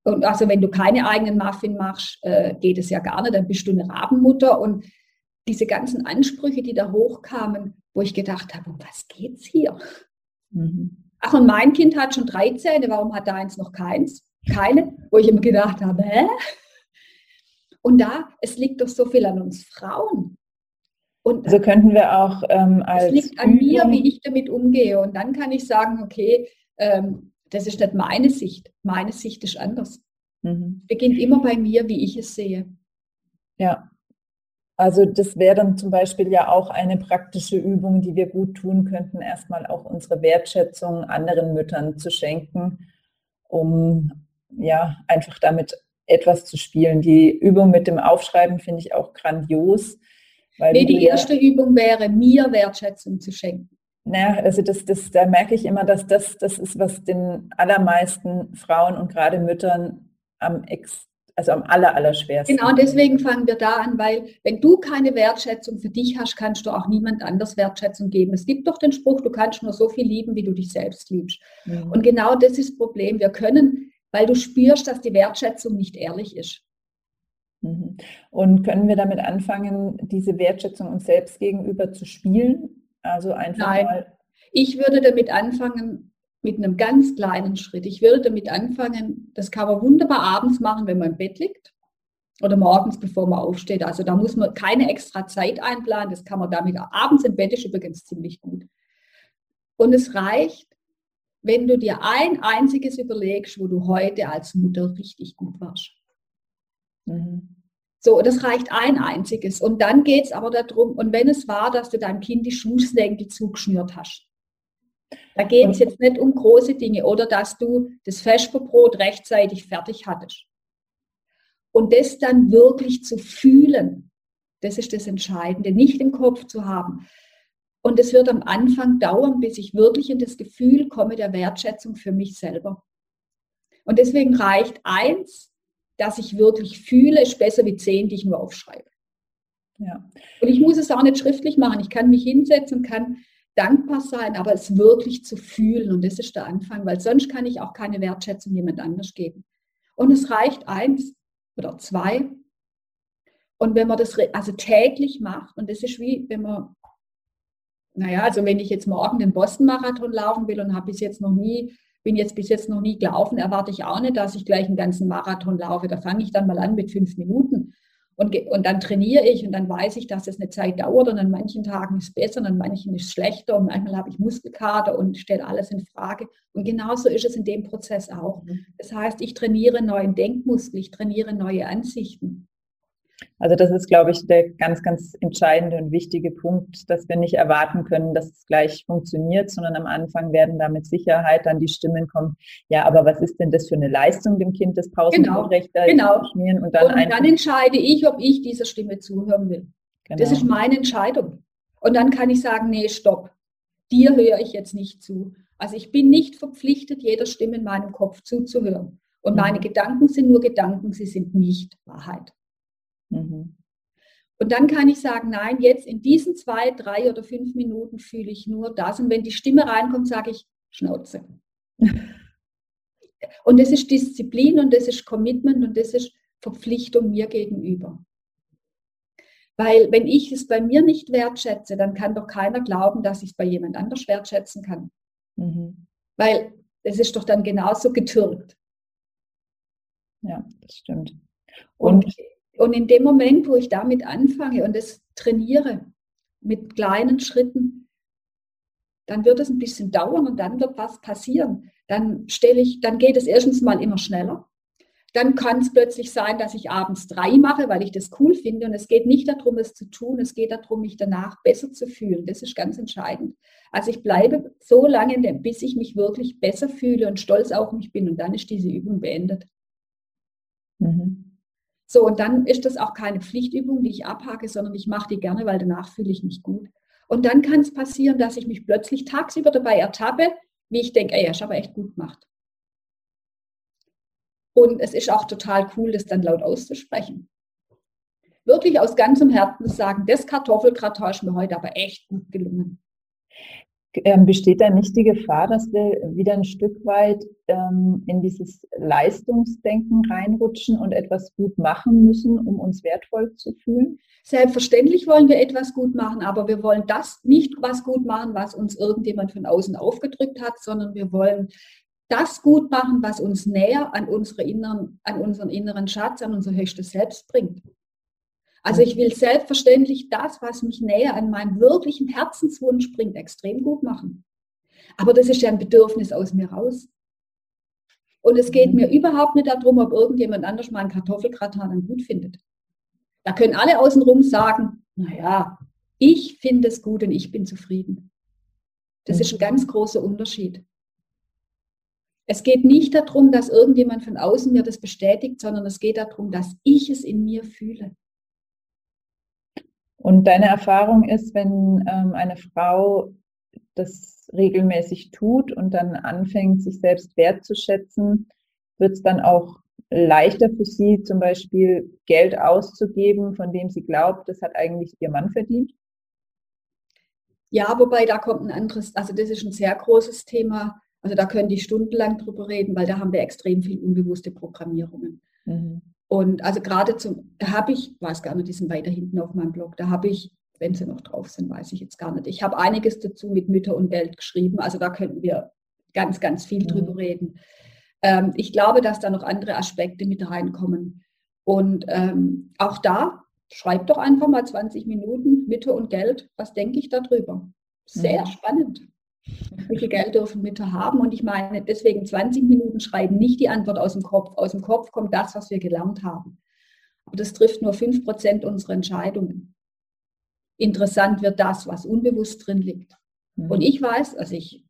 und also wenn du keine eigenen Muffin machst, äh, geht es ja gar nicht, dann bist du eine Rabenmutter. Und diese ganzen Ansprüche, die da hochkamen, wo ich gedacht habe, um was geht's hier? Mhm. Ach, und mein Kind hat schon drei Zähne, warum hat deins noch keins? Keine, wo ich immer gedacht habe, hä? Und da, es liegt doch so viel an uns Frauen. Und so könnten wir auch ähm, als. Es liegt an mir, wie ich damit umgehe. Und dann kann ich sagen, okay, ähm, das ist nicht meine Sicht. Meine Sicht ist anders. Mhm. Beginnt immer bei mir, wie ich es sehe. Ja. Also das wäre dann zum Beispiel ja auch eine praktische Übung, die wir gut tun könnten, erstmal auch unsere Wertschätzung anderen Müttern zu schenken, um ja einfach damit etwas zu spielen. Die Übung mit dem Aufschreiben finde ich auch grandios. Weil nee, die erste ja, Übung wäre, mir Wertschätzung zu schenken. Naja, also das, das, da merke ich immer, dass das, das ist, was den allermeisten Frauen und gerade Müttern am ex, also am aller, aller schwersten. Genau, deswegen fangen wir da an, weil wenn du keine Wertschätzung für dich hast, kannst du auch niemand anders Wertschätzung geben. Es gibt doch den Spruch, du kannst nur so viel lieben, wie du dich selbst liebst. Mhm. Und genau das ist das Problem. Wir können, weil du spürst, dass die Wertschätzung nicht ehrlich ist. Mhm. Und können wir damit anfangen, diese Wertschätzung uns selbst gegenüber zu spielen? Also einfach Nein. mal. Ich würde damit anfangen mit einem ganz kleinen Schritt. Ich würde damit anfangen, das kann man wunderbar abends machen, wenn man im Bett liegt oder morgens, bevor man aufsteht. Also da muss man keine extra Zeit einplanen. Das kann man damit abends im Bett ist übrigens ziemlich gut. Und es reicht, wenn du dir ein einziges überlegst, wo du heute als Mutter richtig gut warst. Mhm. So, das reicht ein einziges. Und dann geht es aber darum, und wenn es war, dass du deinem Kind die Schuhsenkel zugeschnürt hast. Da geht es jetzt nicht um große Dinge oder dass du das Vesperbrot rechtzeitig fertig hattest. Und das dann wirklich zu fühlen, das ist das Entscheidende, nicht im Kopf zu haben. Und es wird am Anfang dauern, bis ich wirklich in das Gefühl komme der Wertschätzung für mich selber. Und deswegen reicht eins, dass ich wirklich fühle, ist besser wie zehn, die ich nur aufschreibe. Ja. Und ich muss es auch nicht schriftlich machen. Ich kann mich hinsetzen kann dankbar sein, aber es wirklich zu fühlen. Und das ist der Anfang, weil sonst kann ich auch keine Wertschätzung jemand anders geben. Und es reicht eins oder zwei. Und wenn man das also täglich macht, und das ist wie, wenn man, naja, also wenn ich jetzt morgen den Boston-Marathon laufen will und habe bis jetzt noch nie bin jetzt bis jetzt noch nie gelaufen, erwarte ich auch nicht, dass ich gleich einen ganzen Marathon laufe. Da fange ich dann mal an mit fünf Minuten. Und, und dann trainiere ich und dann weiß ich, dass es eine Zeit dauert und an manchen Tagen ist es besser und an manchen ist es schlechter und manchmal habe ich Muskelkater und stelle alles in Frage. Und genauso ist es in dem Prozess auch. Mhm. Das heißt, ich trainiere neuen Denkmuskel, ich trainiere neue Ansichten. Also das ist, glaube ich, der ganz, ganz entscheidende und wichtige Punkt, dass wir nicht erwarten können, dass es gleich funktioniert, sondern am Anfang werden da mit Sicherheit dann die Stimmen kommen, ja, aber was ist denn das für eine Leistung, dem Kind das Pausenbrot genau, genau. schmieren? Und, dann, und dann entscheide ich, ob ich dieser Stimme zuhören will. Genau. Das ist meine Entscheidung. Und dann kann ich sagen, nee, stopp, dir höre ich jetzt nicht zu. Also ich bin nicht verpflichtet, jeder Stimme in meinem Kopf zuzuhören. Und mhm. meine Gedanken sind nur Gedanken, sie sind nicht Wahrheit. Mhm. Und dann kann ich sagen, nein, jetzt in diesen zwei, drei oder fünf Minuten fühle ich nur das. Und wenn die Stimme reinkommt, sage ich Schnauze. und das ist Disziplin und das ist Commitment und das ist Verpflichtung mir gegenüber. Weil wenn ich es bei mir nicht wertschätze, dann kann doch keiner glauben, dass ich es bei jemand anders wertschätzen kann. Mhm. Weil es ist doch dann genauso getürkt. Ja, das stimmt. Und, und und in dem Moment, wo ich damit anfange und es trainiere mit kleinen Schritten, dann wird es ein bisschen dauern und dann wird was passieren. Dann stelle ich, dann geht es erstens mal immer schneller. Dann kann es plötzlich sein, dass ich abends drei mache, weil ich das cool finde. Und es geht nicht darum, es zu tun, es geht darum, mich danach besser zu fühlen. Das ist ganz entscheidend. Also ich bleibe so lange, bis ich mich wirklich besser fühle und stolz auf mich bin. Und dann ist diese Übung beendet. Mhm. So, und dann ist das auch keine Pflichtübung, die ich abhake, sondern ich mache die gerne, weil danach fühle ich mich gut. Und dann kann es passieren, dass ich mich plötzlich tagsüber dabei ertappe, wie ich denke, ey, ich habe echt gut gemacht. Und es ist auch total cool, das dann laut auszusprechen. Wirklich aus ganzem Herzen sagen, das Kartoffelgratin ist mir heute aber echt gut gelungen. Ähm, besteht da nicht die Gefahr, dass wir wieder ein Stück weit ähm, in dieses Leistungsdenken reinrutschen und etwas gut machen müssen, um uns wertvoll zu fühlen? Selbstverständlich wollen wir etwas gut machen, aber wir wollen das nicht was gut machen, was uns irgendjemand von außen aufgedrückt hat, sondern wir wollen das gut machen, was uns näher an, unsere inneren, an unseren inneren Schatz, an unser höchstes Selbst bringt. Also ich will selbstverständlich das, was mich näher an meinen wirklichen Herzenswunsch bringt, extrem gut machen. Aber das ist ja ein Bedürfnis aus mir raus. Und es geht mir überhaupt nicht darum, ob irgendjemand anders meinen Kartoffelgratin dann gut findet. Da können alle außenrum sagen, naja, ich finde es gut und ich bin zufrieden. Das ist ein ganz großer Unterschied. Es geht nicht darum, dass irgendjemand von außen mir das bestätigt, sondern es geht darum, dass ich es in mir fühle. Und deine Erfahrung ist, wenn ähm, eine Frau das regelmäßig tut und dann anfängt, sich selbst wertzuschätzen, wird es dann auch leichter für sie, zum Beispiel Geld auszugeben, von dem sie glaubt, das hat eigentlich ihr Mann verdient? Ja, wobei da kommt ein anderes, also das ist ein sehr großes Thema. Also da können die stundenlang drüber reden, weil da haben wir extrem viel unbewusste Programmierungen. Mhm. Und also gerade zum, da habe ich, weiß gar nicht, die sind weiter hinten auf meinem Blog, da habe ich, wenn sie noch drauf sind, weiß ich jetzt gar nicht. Ich habe einiges dazu mit Mütter und Geld geschrieben, also da könnten wir ganz, ganz viel mhm. drüber reden. Ähm, ich glaube, dass da noch andere Aspekte mit reinkommen. Und ähm, auch da, schreibt doch einfach mal 20 Minuten Mütter und Geld, was denke ich darüber? Sehr mhm. spannend wie viel Geld dürfen Mütter haben? Und ich meine, deswegen 20 Minuten schreiben nicht die Antwort aus dem Kopf. Aus dem Kopf kommt das, was wir gelernt haben. Aber das trifft nur 5% unserer Entscheidungen. Interessant wird das, was unbewusst drin liegt. Mhm. Und ich weiß, also ich,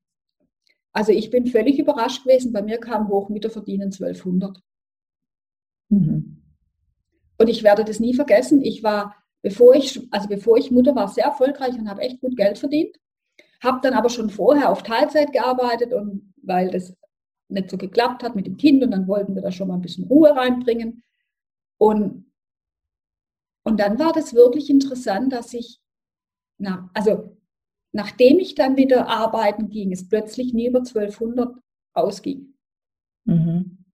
also ich bin völlig überrascht gewesen. Bei mir kam hoch, Mütter verdienen 1200. Mhm. Und ich werde das nie vergessen. Ich war, bevor ich, also bevor ich Mutter war, sehr erfolgreich und habe echt gut Geld verdient. Habe dann aber schon vorher auf Teilzeit gearbeitet und weil das nicht so geklappt hat mit dem Kind und dann wollten wir da schon mal ein bisschen Ruhe reinbringen. Und, und dann war das wirklich interessant, dass ich, na, also nachdem ich dann wieder arbeiten ging, es plötzlich nie über 1200 ausging. Mhm.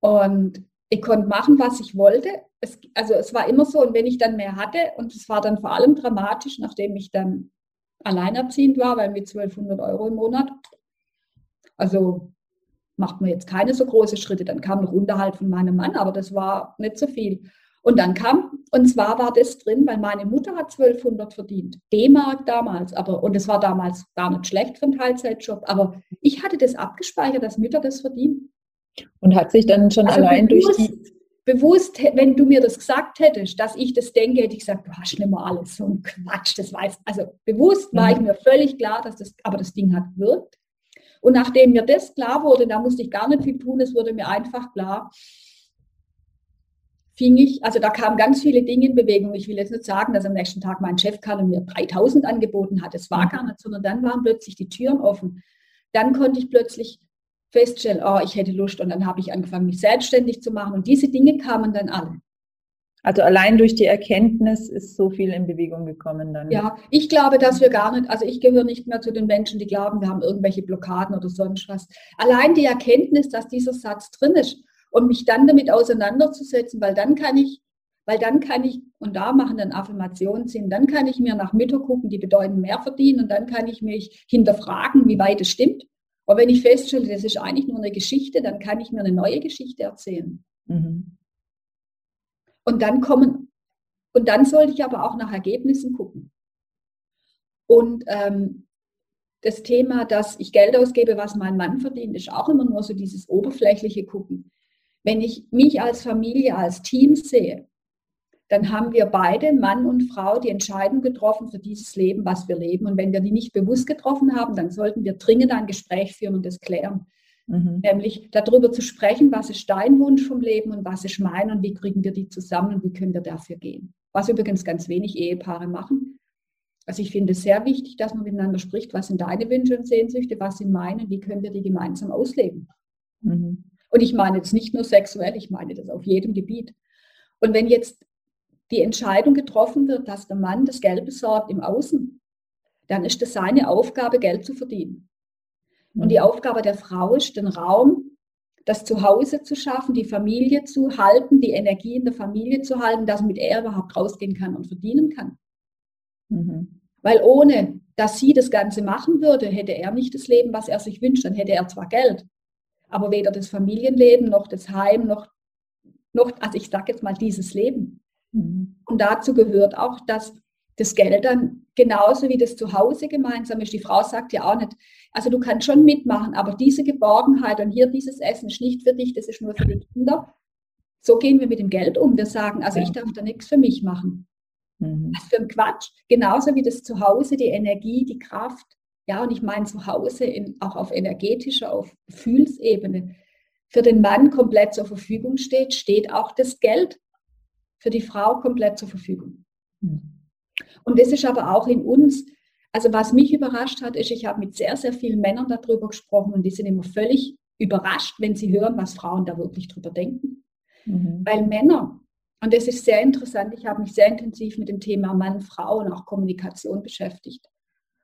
Und ich konnte machen, was ich wollte. Es, also es war immer so, und wenn ich dann mehr hatte, und es war dann vor allem dramatisch, nachdem ich dann alleinerziehend war, weil mit 1200 Euro im Monat, also macht man jetzt keine so große Schritte. Dann kam noch Unterhalt von meinem Mann, aber das war nicht so viel. Und dann kam, und zwar war das drin, weil meine Mutter hat 1200 verdient, D-Mark damals, aber, und es war damals gar nicht schlecht für einen Teilzeitjob, aber ich hatte das abgespeichert, dass Mütter das verdienen. Und hat sich dann schon also allein durch die bewusst, wenn du mir das gesagt hättest, dass ich das denke, hätte ich gesagt, du hast nicht mehr alles, so ein Quatsch, das weiß. Also bewusst war ich mhm. mir völlig klar, dass das, aber das Ding hat wirkt. Und nachdem mir das klar wurde, da musste ich gar nicht viel tun, es wurde mir einfach klar, fing ich, also da kamen ganz viele Dinge in Bewegung. Ich will jetzt nicht sagen, dass am nächsten Tag mein Chef kam und mir 3000 angeboten hat. Das war mhm. gar nicht, sondern dann waren plötzlich die Türen offen. Dann konnte ich plötzlich feststellen, oh, ich hätte Lust und dann habe ich angefangen, mich selbstständig zu machen und diese Dinge kamen dann alle. Also allein durch die Erkenntnis ist so viel in Bewegung gekommen dann. Ja, ich glaube, dass wir gar nicht, also ich gehöre nicht mehr zu den Menschen, die glauben, wir haben irgendwelche Blockaden oder sonst was. Allein die Erkenntnis, dass dieser Satz drin ist und mich dann damit auseinanderzusetzen, weil dann kann ich, weil dann kann ich, und da machen dann Affirmationen Sinn, dann kann ich mir nach Mütter gucken, die bedeuten mehr verdienen und dann kann ich mich hinterfragen, wie weit es stimmt. Und wenn ich feststelle, das ist eigentlich nur eine Geschichte, dann kann ich mir eine neue Geschichte erzählen. Mhm. Und dann kommen, und dann sollte ich aber auch nach Ergebnissen gucken. Und ähm, das Thema, dass ich Geld ausgebe, was mein Mann verdient, ist auch immer nur so dieses oberflächliche Gucken. Wenn ich mich als Familie, als Team sehe, dann haben wir beide, Mann und Frau, die Entscheidung getroffen für dieses Leben, was wir leben. Und wenn wir die nicht bewusst getroffen haben, dann sollten wir dringend ein Gespräch führen und das klären. Mhm. Nämlich darüber zu sprechen, was ist dein Wunsch vom Leben und was ist mein und wie kriegen wir die zusammen und wie können wir dafür gehen. Was übrigens ganz wenig Ehepaare machen. Also ich finde es sehr wichtig, dass man miteinander spricht, was sind deine Wünsche und Sehnsüchte, was sind meine, wie können wir die gemeinsam ausleben. Mhm. Und ich meine das nicht nur sexuell, ich meine das auf jedem Gebiet. Und wenn jetzt die Entscheidung getroffen wird, dass der Mann das Geld besorgt im Außen, dann ist es seine Aufgabe, Geld zu verdienen. Und die mhm. Aufgabe der Frau ist, den Raum, das Zuhause zu schaffen, die Familie zu halten, die Energie in der Familie zu halten, dass mit er überhaupt rausgehen kann und verdienen kann. Mhm. Weil ohne, dass sie das Ganze machen würde, hätte er nicht das Leben, was er sich wünscht. Dann hätte er zwar Geld, aber weder das Familienleben noch das Heim noch, noch also ich sage jetzt mal dieses Leben. Mhm. Und dazu gehört auch, dass das Geld dann genauso wie das Zuhause gemeinsam ist. Die Frau sagt ja auch nicht, also du kannst schon mitmachen, aber diese Geborgenheit und hier dieses Essen ist nicht für dich, das ist nur für die Kinder. So gehen wir mit dem Geld um. Wir sagen, also ich darf da nichts für mich machen. Mhm. Was für ein Quatsch. Genauso wie das Zuhause, die Energie, die Kraft. Ja, und ich meine Zuhause in, auch auf energetischer, auf Gefühlsebene für den Mann komplett zur Verfügung steht, steht auch das Geld für die Frau komplett zur Verfügung. Mhm. Und das ist aber auch in uns, also was mich überrascht hat, ist, ich habe mit sehr, sehr vielen Männern darüber gesprochen und die sind immer völlig überrascht, wenn sie hören, was Frauen da wirklich drüber denken. Mhm. Weil Männer, und das ist sehr interessant, ich habe mich sehr intensiv mit dem Thema Mann, Frau und auch Kommunikation beschäftigt.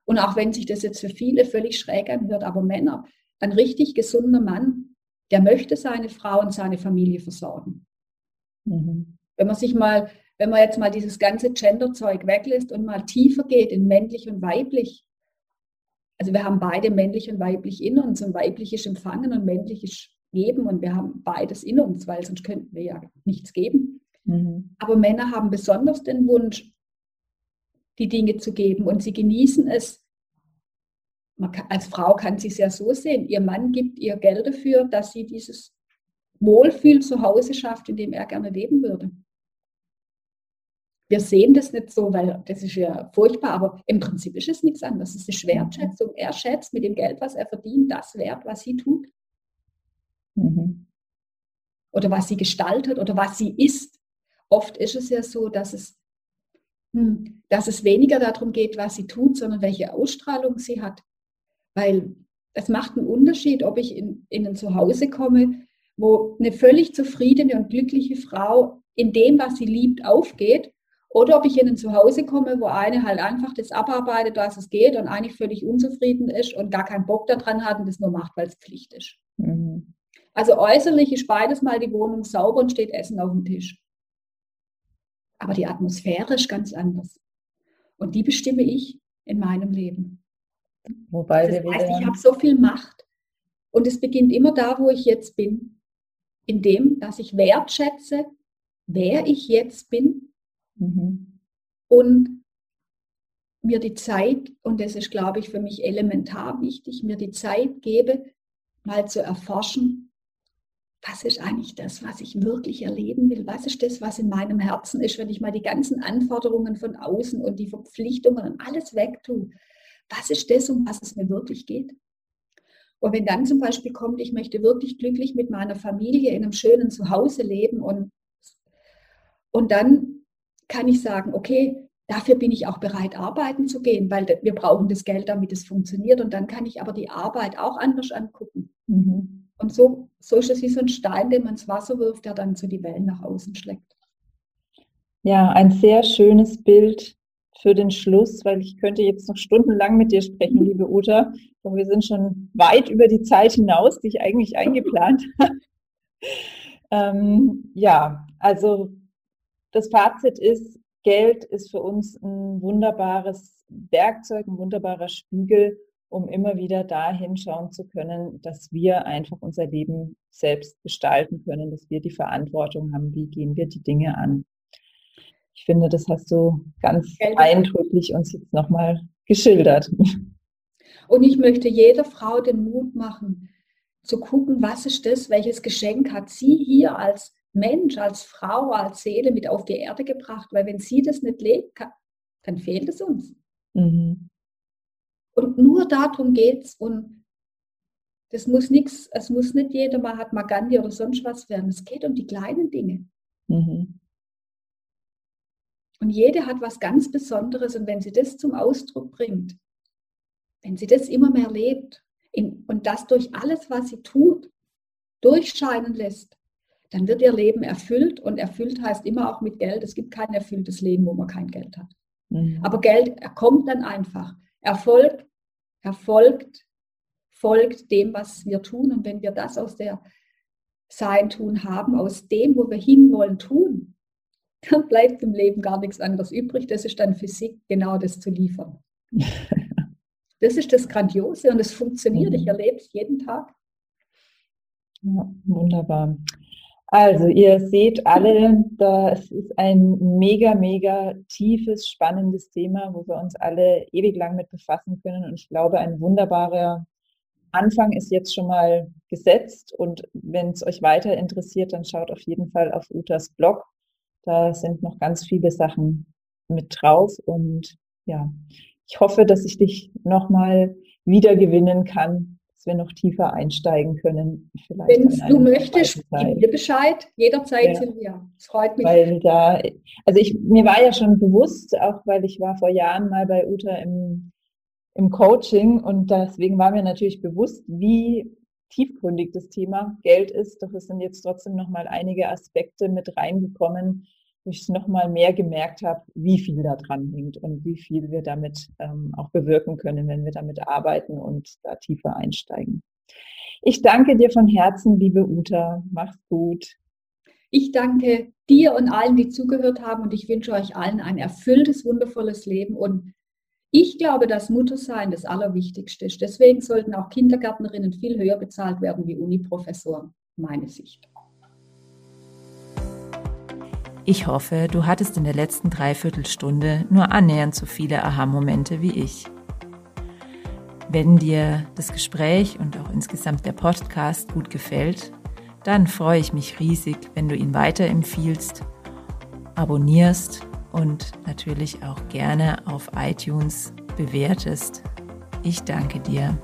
Und auch wenn sich das jetzt für viele völlig schräg anhört, aber Männer, ein richtig gesunder Mann, der möchte seine Frau und seine Familie versorgen. Mhm. Wenn man sich mal wenn man jetzt mal dieses ganze Gender-Zeug weglässt und mal tiefer geht in männlich und weiblich, also wir haben beide männlich und weiblich in uns und weiblich ist empfangen und männlich ist geben und wir haben beides in uns, weil sonst könnten wir ja nichts geben. Mhm. Aber Männer haben besonders den Wunsch, die Dinge zu geben und sie genießen es. Kann, als Frau kann sie es ja so sehen, ihr Mann gibt ihr Geld dafür, dass sie dieses Wohlfühl zu Hause schafft, in dem er gerne leben würde wir sehen das nicht so, weil das ist ja furchtbar, aber im Prinzip ist es nichts anderes. Es ist Wertschätzung. Er schätzt mit dem Geld, was er verdient, das wert, was sie tut. Mhm. Oder was sie gestaltet oder was sie ist. Oft ist es ja so, dass es, hm, dass es weniger darum geht, was sie tut, sondern welche Ausstrahlung sie hat. Weil es macht einen Unterschied, ob ich in, in ein Zuhause komme, wo eine völlig zufriedene und glückliche Frau in dem, was sie liebt, aufgeht oder ob ich in ein Zuhause komme, wo eine halt einfach das abarbeitet, was es geht und eigentlich völlig unzufrieden ist und gar keinen Bock daran hat und das nur macht, weil es Pflicht ist. Mhm. Also äußerlich ist beides mal die Wohnung sauber und steht Essen auf dem Tisch. Aber die Atmosphäre ist ganz anders. Und die bestimme ich in meinem Leben. Wobei das heißt, ich habe so viel Macht. Und es beginnt immer da, wo ich jetzt bin. In dem, dass ich wertschätze, wer ich jetzt bin Mhm. Und mir die Zeit, und das ist, glaube ich, für mich elementar wichtig, mir die Zeit gebe, mal zu erforschen, was ist eigentlich das, was ich wirklich erleben will? Was ist das, was in meinem Herzen ist, wenn ich mal die ganzen Anforderungen von außen und die Verpflichtungen und alles wegtue? Was ist das, um was es mir wirklich geht? Und wenn dann zum Beispiel kommt, ich möchte wirklich glücklich mit meiner Familie in einem schönen Zuhause leben und, und dann kann ich sagen, okay, dafür bin ich auch bereit, arbeiten zu gehen, weil wir brauchen das Geld, damit es funktioniert. Und dann kann ich aber die Arbeit auch anders angucken. Mhm. Und so, so ist es wie so ein Stein, den man ins Wasser wirft, der dann so die Wellen nach außen schlägt. Ja, ein sehr schönes Bild für den Schluss, weil ich könnte jetzt noch stundenlang mit dir sprechen, liebe Uta. Doch wir sind schon weit über die Zeit hinaus, die ich eigentlich eingeplant habe. ähm, ja, also das Fazit ist, Geld ist für uns ein wunderbares Werkzeug, ein wunderbarer Spiegel, um immer wieder dahin schauen zu können, dass wir einfach unser Leben selbst gestalten können, dass wir die Verantwortung haben, wie gehen wir die Dinge an. Ich finde, das hast du ganz Geld. eindrücklich uns jetzt nochmal geschildert. Und ich möchte jeder Frau den Mut machen, zu gucken, was ist das, welches Geschenk hat sie hier als Mensch, als Frau, als Seele mit auf die Erde gebracht, weil wenn sie das nicht lebt, dann fehlt es uns. Mhm. Und nur darum geht es und das muss nichts, es muss nicht jeder mal hat Gandhi oder sonst was werden. Es geht um die kleinen Dinge. Mhm. Und jede hat was ganz Besonderes und wenn sie das zum Ausdruck bringt, wenn sie das immer mehr lebt in, und das durch alles, was sie tut, durchscheinen lässt, dann wird ihr Leben erfüllt und erfüllt heißt immer auch mit Geld. Es gibt kein erfülltes Leben, wo man kein Geld hat. Mhm. Aber Geld kommt dann einfach. Erfolg erfolgt, folgt dem, was wir tun. Und wenn wir das aus der Sein tun haben, aus dem, wo wir hinwollen, tun, dann bleibt im Leben gar nichts anderes übrig. Das ist dann Physik, genau das zu liefern. das ist das Grandiose und es funktioniert. Ich mhm. erlebe es jeden Tag. Ja, wunderbar. Also ihr seht alle, das ist ein mega, mega tiefes, spannendes Thema, wo wir uns alle ewig lang mit befassen können. Und ich glaube, ein wunderbarer Anfang ist jetzt schon mal gesetzt. Und wenn es euch weiter interessiert, dann schaut auf jeden Fall auf Utas Blog. Da sind noch ganz viele Sachen mit drauf. Und ja, ich hoffe, dass ich dich nochmal wiedergewinnen kann dass wir noch tiefer einsteigen können. Wenn du möchtest, gib mir Bescheid, jederzeit, ja. Silvia. Es freut mich. Weil da, also ich, mir war ja schon bewusst, auch weil ich war vor Jahren mal bei Uta im, im Coaching und deswegen war mir natürlich bewusst, wie tiefgründig das Thema Geld ist. Doch es sind jetzt trotzdem noch mal einige Aspekte mit reingekommen, ich noch mal mehr gemerkt habe, wie viel da dran hängt und wie viel wir damit ähm, auch bewirken können, wenn wir damit arbeiten und da tiefer einsteigen. Ich danke dir von Herzen, liebe Uta. Mach's gut. Ich danke dir und allen, die zugehört haben und ich wünsche euch allen ein erfülltes, wundervolles Leben und ich glaube, dass Muttersein das Allerwichtigste ist. Deswegen sollten auch Kindergärtnerinnen viel höher bezahlt werden wie Uniprofessoren, meine Sicht. Ich hoffe, du hattest in der letzten Dreiviertelstunde nur annähernd so viele Aha-Momente wie ich. Wenn dir das Gespräch und auch insgesamt der Podcast gut gefällt, dann freue ich mich riesig, wenn du ihn weiterempfiehlst, abonnierst und natürlich auch gerne auf iTunes bewertest. Ich danke dir.